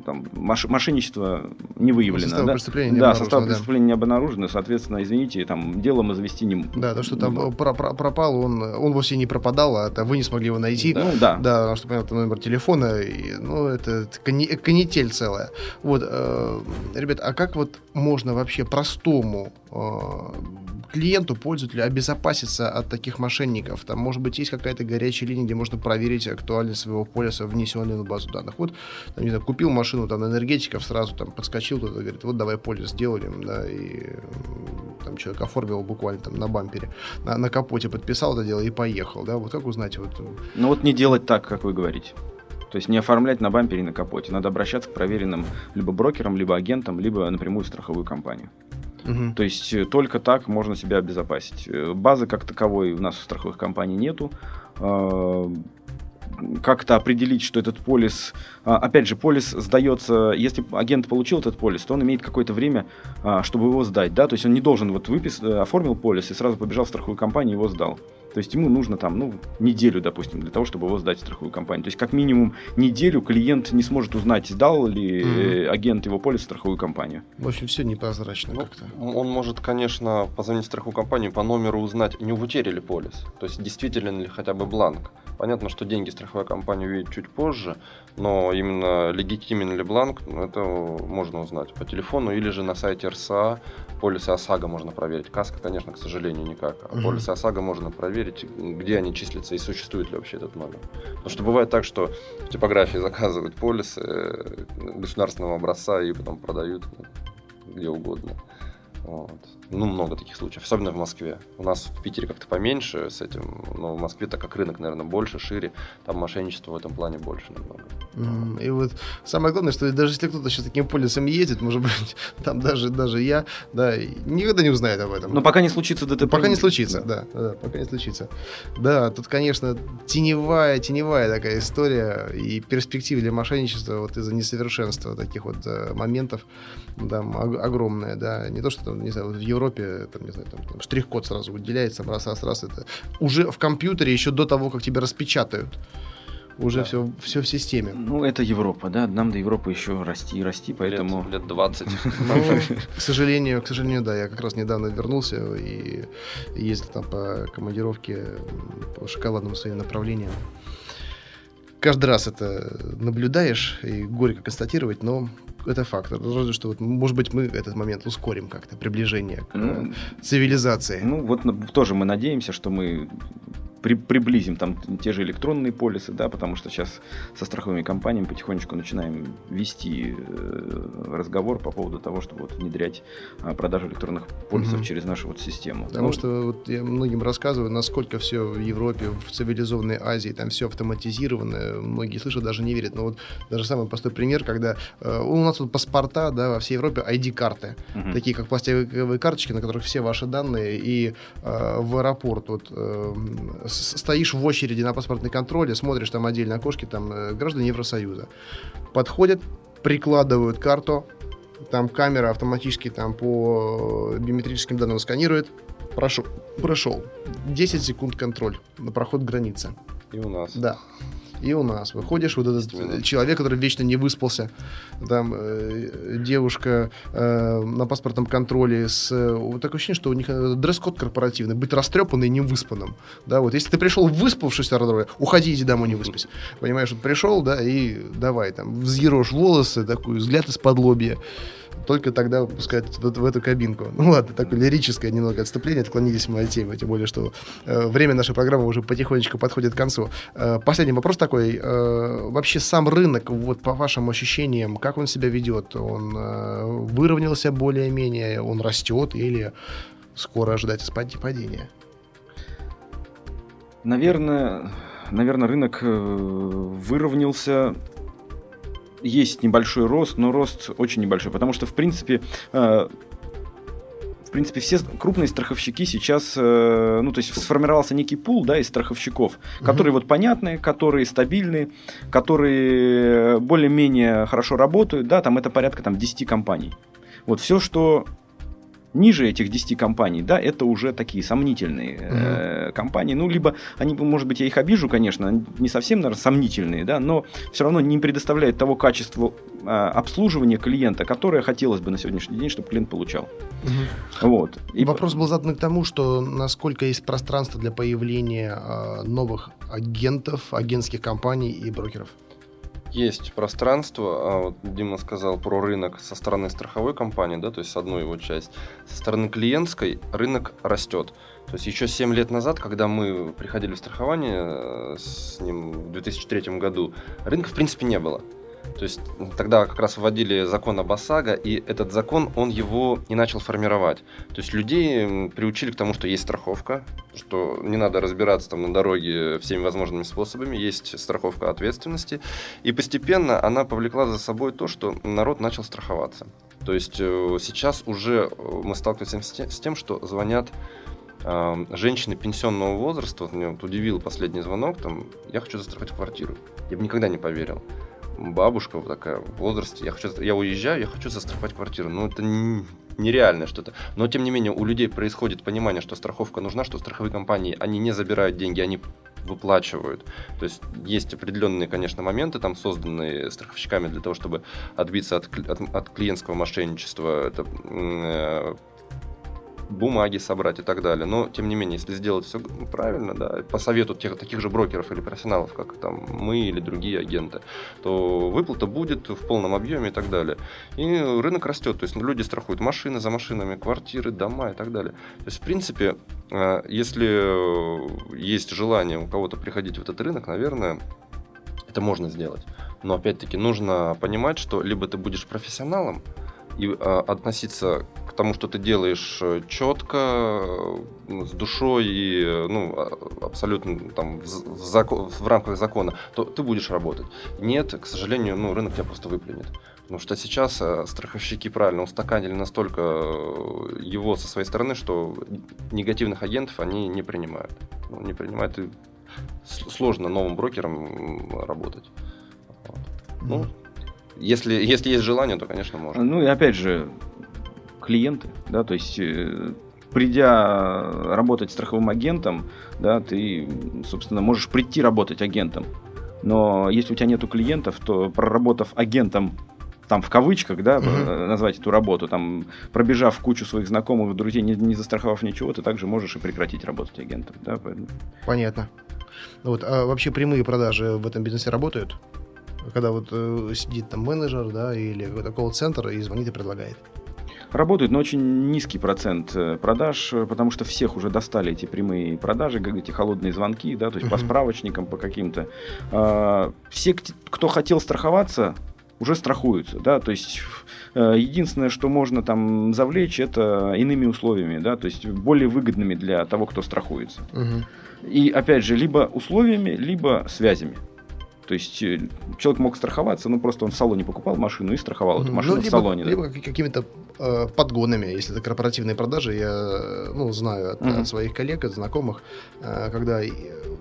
там, мошенничество не выявлено. Состав да? преступления не да, состав да. преступления не обнаружено, соответственно, извините, там дело мы завести не. Да, то, что там пропал, он, он вовсе не пропадал, а это вы не смогли его найти. Ну, да. Да, потому что, понятно, номер телефона, и, ну, это канитель целая. Вот, э, ребят, а как вот можно вообще простому э, клиенту, пользователю обезопаситься от таких мошенников? Там, может быть, есть какая-то горячая линия, где можно проверить актуальность своего полиса, внесен ли на базу данных. Вот, там, не знаю, купил машину, там, энергетиков, сразу там подскочил туда, говорит, вот давай полис сделали, да, и там человек оформил буквально там на бампере, на, на капоте подписал это дело и поехал, да, вот как узнать вот... Ну вот не делать так, как вы говорите. То есть не оформлять на бампере и на капоте. Надо обращаться к проверенным либо брокерам, либо агентам, либо напрямую в страховую компанию. Угу. То есть э, только так можно себя обезопасить. Э, базы как таковой у нас в страховых компаний нету. Как-то определить, что этот полис... А, опять же, полис сдается... Если агент получил этот полис, то он имеет какое-то время, а, чтобы его сдать. Да? То есть он не должен вот выпис... Э, оформил полис и сразу побежал в страховую компанию и его сдал. То есть ему нужно там, ну, неделю, допустим, для того, чтобы его сдать в страховую компанию. То есть как минимум неделю клиент не сможет узнать, сдал ли mm-hmm. агент его полис в страховую компанию. В общем, все непрозрачно ну, как-то. Он может, конечно, позвонить в страховую компанию по номеру узнать, не утеряли полис. То есть действительно ли хотя бы бланк. Понятно, что деньги страховая компания увидит чуть позже, но именно легитимен ли бланк, ну, это можно узнать по телефону или же на сайте РСА. Полисы ОСАГО можно проверить. Каска, конечно, к сожалению, никак. А mm-hmm. полисы ОСАГО можно проверить, где они числятся и существует ли вообще этот номер. Потому что бывает так, что в типографии заказывают полисы э, государственного образца и потом продают где угодно. Вот. Ну, много таких случаев, особенно в Москве. У нас в Питере как-то поменьше с этим, но в Москве, так как рынок, наверное, больше, шире, там мошенничество в этом плане больше намного. И вот самое главное, что даже если кто-то сейчас таким полисом едет, может быть, там даже, даже я, да, никогда не узнает об этом. Но пока не случится ДТП. Пока не случится, да, да, пока не случится. Да, тут, конечно, теневая, теневая такая история и перспективы для мошенничества вот из-за несовершенства таких вот э, моментов там огромная, да, не то, что там, не знаю, в Европе, там, не знаю, там, там штрих-код сразу выделяется, раз, раз, раз, это уже в компьютере еще до того, как тебя распечатают уже да. все, все в системе. Ну, это Европа, да, нам до Европы еще расти и расти, поэтому... Лет, лет 20. Ну, к сожалению, к сожалению, да, я как раз недавно вернулся и ездил там по командировке по шоколадным своим направлениям. Каждый раз это наблюдаешь и горько констатировать, но это факт. Разве что, вот, может быть, мы этот момент ускорим как-то, приближение к ну, цивилизации. Ну, вот тоже мы надеемся, что мы при, приблизим там те же электронные полисы, да, потому что сейчас со страховыми компаниями потихонечку начинаем вести э, разговор по поводу того, чтобы вот внедрять э, продажу электронных полисов угу. через нашу вот систему. Потому ну, что вот я многим рассказываю, насколько все в Европе, в цивилизованной Азии, там все автоматизировано, многие слышат, даже не верят. Но вот даже самый простой пример, когда э, у нас тут паспорта, да, во всей Европе ID-карты, угу. такие как пластиковые карточки, на которых все ваши данные, и э, в аэропорт вот э, стоишь в очереди на паспортный контроль, смотришь там отдельно окошки, там э, граждане Евросоюза. Подходят, прикладывают карту, там камера автоматически там по биометрическим данным сканирует, прошел, прошел. 10 секунд контроль на проход границы. И у нас. Да и у нас. Выходишь, вот этот человек, который вечно не выспался, там э, девушка э, на паспортном контроле с... Э, такое ощущение, что у них э, дресс-код корпоративный, быть растрепанным и невыспанным. Да, вот если ты пришел выспавшись, уходи, иди домой, не выспись. Понимаешь, вот пришел, да, и давай там взъерошь волосы, такой взгляд из-под лобья только тогда выпускают в, в эту кабинку. Ну ладно, такое лирическое немного отступление, отклонились мы от темы, тем более, что э, время нашей программы уже потихонечку подходит к концу. Э, последний вопрос такой. Э, вообще сам рынок, вот по вашим ощущениям, как он себя ведет? Он э, выровнялся более-менее, он растет или скоро ожидать падения? Наверное, наверное, рынок э, выровнялся есть небольшой рост, но рост очень небольшой, потому что, в принципе, э, в принципе, все крупные страховщики сейчас, э, ну, то есть сформировался некий пул, да, из страховщиков, угу. которые вот понятные, которые стабильные, которые более-менее хорошо работают, да, там это порядка там 10 компаний. Вот все, что ниже этих 10 компаний, да, это уже такие сомнительные mm-hmm. э, компании. Ну, либо они, может быть, я их обижу, конечно, не совсем, наверное, сомнительные, да, но все равно не предоставляют того качества э, обслуживания клиента, которое хотелось бы на сегодняшний день, чтобы клиент получал. Mm-hmm. Вот. И вопрос был задан к тому, что насколько есть пространство для появления э, новых агентов, агентских компаний и брокеров есть пространство. А вот Дима сказал про рынок со стороны страховой компании, да, то есть с одной его часть. Со стороны клиентской рынок растет. То есть еще 7 лет назад, когда мы приходили в страхование э, с ним в 2003 году, рынка в принципе не было. То есть тогда как раз вводили закон об ОСАГО, и этот закон, он его не начал формировать. То есть людей приучили к тому, что есть страховка, что не надо разбираться там на дороге всеми возможными способами, есть страховка ответственности. И постепенно она повлекла за собой то, что народ начал страховаться. То есть э, сейчас уже э, мы сталкиваемся с тем, что звонят э, женщины пенсионного возраста, вот меня вот удивил последний звонок, там, я хочу застраховать квартиру. Я бы никогда не поверил бабушка вот такая в возрасте, я, хочу, я уезжаю, я хочу застраховать квартиру. Ну, это нереальное что-то. Но, тем не менее, у людей происходит понимание, что страховка нужна, что страховые компании, они не забирают деньги, они выплачивают. То есть есть определенные, конечно, моменты, там созданные страховщиками для того, чтобы отбиться от, от, от клиентского мошенничества. Это э, бумаги собрать и так далее. Но, тем не менее, если сделать все правильно, да, по совету тех, таких же брокеров или профессионалов, как там мы или другие агенты, то выплата будет в полном объеме и так далее. И рынок растет, то есть люди страхуют машины за машинами, квартиры, дома и так далее. То есть, в принципе, э, если есть желание у кого-то приходить в этот рынок, наверное, это можно сделать. Но опять-таки нужно понимать, что либо ты будешь профессионалом, и а, относиться к тому, что ты делаешь э, четко, с душой и ну, а, абсолютно там, в, закон, в рамках закона, то ты будешь работать. Нет, к сожалению, ну, рынок тебя просто выплюнет. Потому что сейчас э, страховщики правильно устаканили настолько э, его со своей стороны, что негативных агентов они не принимают. Ну, не принимают и сложно новым брокерам работать. Вот. Ну, если, если есть желание, то, конечно, можно. Ну и опять же, клиенты, да, то есть э, придя работать страховым агентом, да, ты, собственно, можешь прийти работать агентом. Но если у тебя нету клиентов, то проработав агентом там в кавычках, да, угу. назвать эту работу, там, пробежав кучу своих знакомых, друзей, не, не застраховав ничего, ты также можешь и прекратить работать агентом. Да, Понятно. Вот, а вообще прямые продажи в этом бизнесе работают? Когда вот э, сидит там менеджер, да, или какой-то колл-центр и звонит и предлагает. Работают, но очень низкий процент э, продаж, э, потому что всех уже достали эти прямые продажи, эти холодные звонки, да, то есть uh-huh. по справочникам, по каким-то. А, все, кто хотел страховаться, уже страхуются, да, то есть э, единственное, что можно там завлечь, это иными условиями, да, то есть более выгодными для того, кто страхуется. Угу. И опять же, либо условиями, либо связями. То есть э, человек мог страховаться, ну просто он в салоне покупал машину и страховал эту машину ну, либо, в салоне. Либо да. какими-то э, подгонами, если это корпоративные продажи, я ну, знаю от, mm-hmm. от своих коллег, от знакомых, э, когда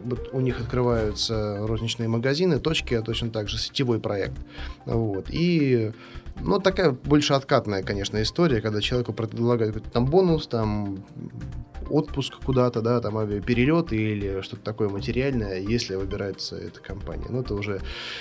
вот у них открываются розничные магазины, точки, а точно так же сетевой проект. Вот. И ну, такая больше откатная, конечно, история, когда человеку предлагают там бонус, там отпуск куда-то, да, там авиаперелет или что-то такое материальное, если выбирается эта компания. Ну, это уже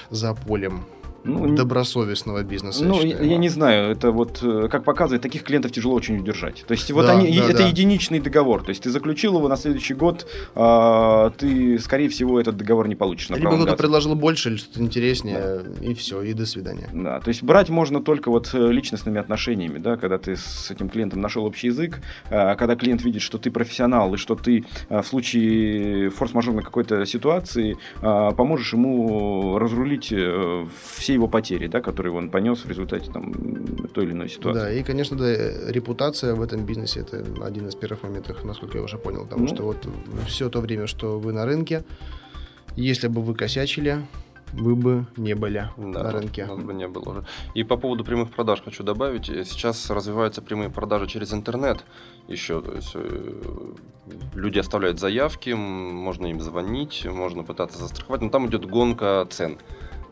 за полем ну, добросовестного бизнеса. Ну, я, я не знаю, это вот, э, как показывает, таких клиентов тяжело очень удержать. То есть, вот да, они, да, это да. единичный договор. То есть, ты заключил его на следующий год, а, ты, скорее всего, этот договор не получишь на Либо кто-то предложил больше или что-то интереснее, да. и все, и до свидания. Да, то есть, брать можно только вот э, личностными отношениями, да, когда ты с этим клиентом нашел общий язык, а, когда клиент видит, что ты профессионал, и что ты а, в случае форс-мажорной какой-то ситуации а, поможешь ему разрулить э, все все его потери, да, которые он понес в результате там, той или иной ситуации. Да, и, конечно, да, репутация в этом бизнесе это один из первых моментов, насколько я уже понял. Потому ну. что вот все то время, что вы на рынке, если бы вы косячили, вы бы не были да, на рынке. Нас бы не было уже. И по поводу прямых продаж хочу добавить. Сейчас развиваются прямые продажи через интернет еще. То есть э, люди оставляют заявки, можно им звонить, можно пытаться застраховать, но там идет гонка цен.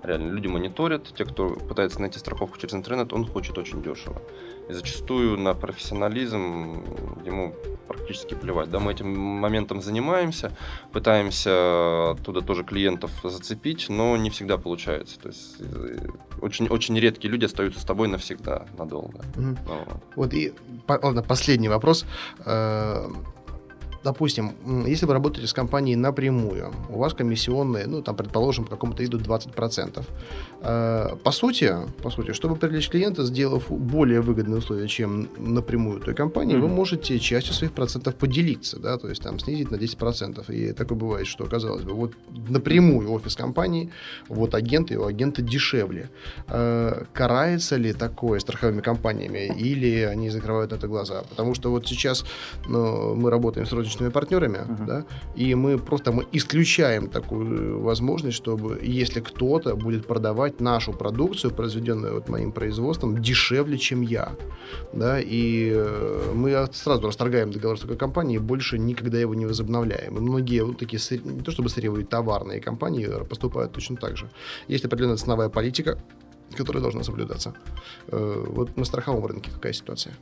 Реально, люди мониторят, те, кто пытается найти страховку через интернет, он хочет очень дешево. И зачастую на профессионализм ему практически плевать. Да, мы этим моментом занимаемся, пытаемся оттуда тоже клиентов зацепить, но не всегда получается. То есть э, очень, очень редкие люди остаются с тобой навсегда, надолго. Mm-hmm. Вот. вот и ладно, последний вопрос. Допустим, если вы работаете с компанией напрямую, у вас комиссионные, ну, там, предположим, по какому-то виду 20%. Э, по сути, по сути, чтобы привлечь клиента, сделав более выгодные условия, чем напрямую той компании, mm-hmm. вы можете частью своих процентов поделиться, да, то есть там снизить на 10%. И такое бывает, что, казалось бы, вот напрямую офис компании, вот агенты, у агента дешевле. Э, карается ли такое страховыми компаниями или они закрывают на это глаза? Потому что вот сейчас ну, мы работаем с розничными партнерами, uh-huh. да, и мы просто мы исключаем такую возможность, чтобы если кто-то будет продавать нашу продукцию, произведенную вот моим производством, дешевле, чем я, да, и э, мы сразу расторгаем договор с такой компанией и больше никогда его не возобновляем. И многие вот такие, не то чтобы сырьевые, товарные компании поступают точно так же. Есть определенная ценовая политика, которая должна соблюдаться. Э, вот на страховом рынке какая ситуация?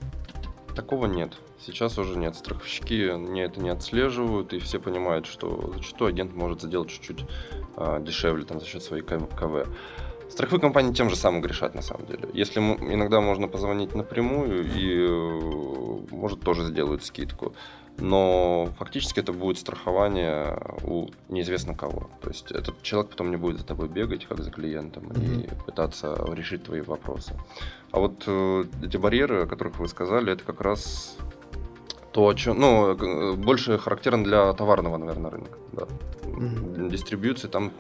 Такого нет. Сейчас уже нет. Страховщики не это не отслеживают, и все понимают, что зачастую агент может сделать чуть-чуть а, дешевле там, за счет своей КВ. Страховые компании тем же самым грешат на самом деле. Если иногда можно позвонить напрямую и э, может тоже сделают скидку но фактически это будет страхование у неизвестно кого. То есть этот человек потом не будет за тобой бегать, как за клиентом, mm-hmm. и пытаться решить твои вопросы. А вот э, эти барьеры, о которых вы сказали, это как раз то, о чем, ну, э, больше характерно для товарного, наверное, рынка. Да. Mm-hmm. Дистрибьюции там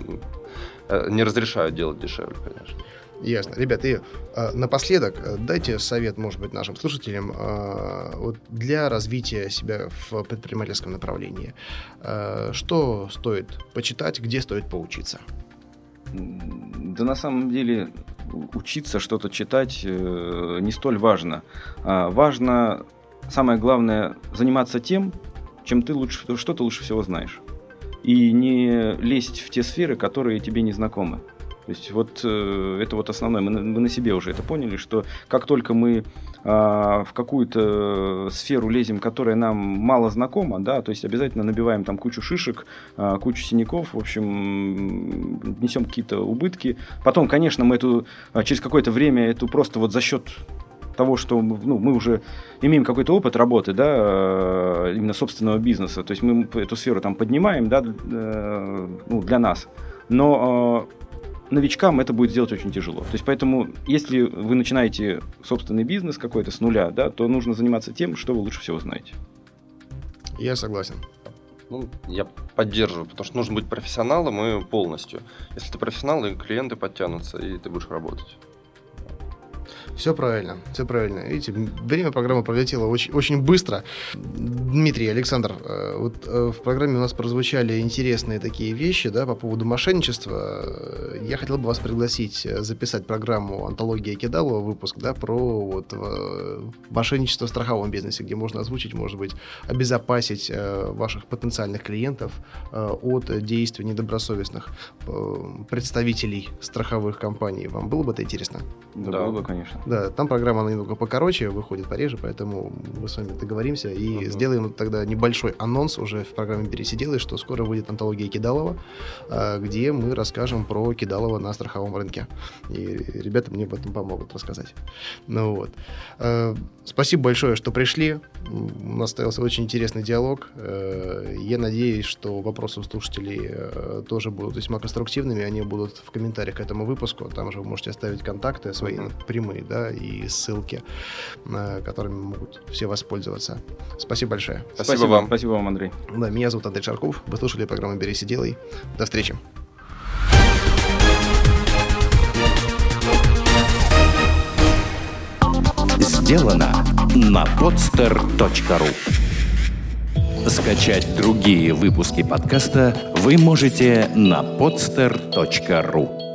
э, не разрешают делать дешевле, конечно. Ясно. Ребят, и э, напоследок дайте совет, может быть, нашим слушателям э, вот для развития себя в предпринимательском направлении. Э, что стоит почитать, где стоит поучиться? Да на самом деле учиться что-то читать э, не столь важно. А важно, самое главное, заниматься тем, чем ты лучше, что ты лучше всего знаешь. И не лезть в те сферы, которые тебе не знакомы. То есть вот э, это вот основное. Мы, мы на себе уже это поняли, что как только мы э, в какую-то сферу лезем, которая нам мало знакома, да, то есть обязательно набиваем там кучу шишек, э, кучу синяков, в общем, несем какие-то убытки. Потом, конечно, мы эту через какое-то время эту просто вот за счет того, что ну, мы уже имеем какой-то опыт работы, да, именно собственного бизнеса, то есть мы эту сферу там поднимаем, да, ну, для нас. Но новичкам это будет сделать очень тяжело. То есть поэтому, если вы начинаете собственный бизнес какой-то с нуля, да, то нужно заниматься тем, что вы лучше всего знаете. Я согласен. Ну, я поддерживаю, потому что нужно быть профессионалом и полностью. Если ты профессионал, и клиенты подтянутся, и ты будешь работать. Все правильно, все правильно. Видите, время программы пролетело очень, очень быстро. Дмитрий, Александр, э, вот э, в программе у нас прозвучали интересные такие вещи, да, по поводу мошенничества. Я хотел бы вас пригласить э, записать программу «Антология Кидалова», выпуск, да, про вот мошенничество в страховом бизнесе, где можно озвучить, может быть, обезопасить ваших потенциальных клиентов от действий недобросовестных представителей страховых компаний. Вам было бы это интересно? Да, да. было бы, конечно. Да, там программа немного покороче, выходит пореже, поэтому мы с вами договоримся и uh-huh. сделаем тогда небольшой анонс уже в программе «Пересиделы», что скоро выйдет антология Кидалова, а, где мы расскажем про Кидалова на страховом рынке. И ребята мне в этом помогут рассказать. Ну вот. А, спасибо большое, что пришли. У нас состоялся очень интересный диалог. А, я надеюсь, что вопросы у слушателей тоже будут весьма конструктивными. Они будут в комментариях к этому выпуску. Там же вы можете оставить контакты свои прямые, да, и ссылки, которыми могут все воспользоваться. Спасибо большое. Спасибо, Спасибо вам. Спасибо вам, Андрей. Да, меня зовут Андрей Шарков. Вы слушали программу «Берись и делай». До встречи. Сделано на podster.ru Скачать другие выпуски подкаста вы можете на podster.ru